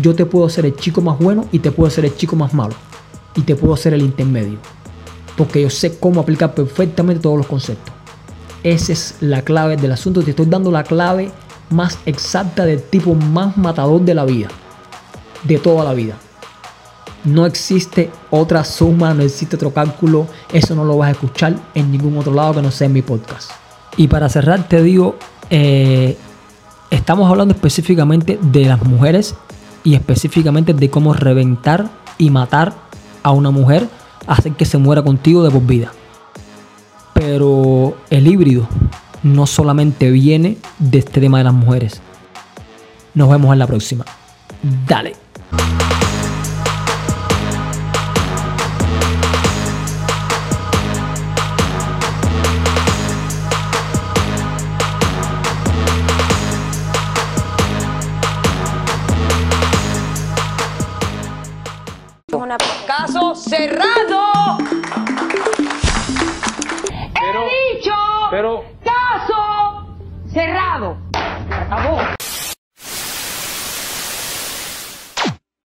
Yo te puedo ser el chico más bueno y te puedo ser el chico más malo. Y te puedo ser el intermedio. Porque yo sé cómo aplicar perfectamente todos los conceptos. Esa es la clave del asunto. Te estoy dando la clave más exacta del tipo más matador de la vida. De toda la vida. No existe otra suma, no existe otro cálculo. Eso no lo vas a escuchar en ningún otro lado que no sea en mi podcast. Y para cerrar te digo, eh, estamos hablando específicamente de las mujeres y específicamente de cómo reventar y matar a una mujer, hacer que se muera contigo de por vida. Pero el híbrido no solamente viene de este tema de las mujeres. Nos vemos en la próxima. Dale.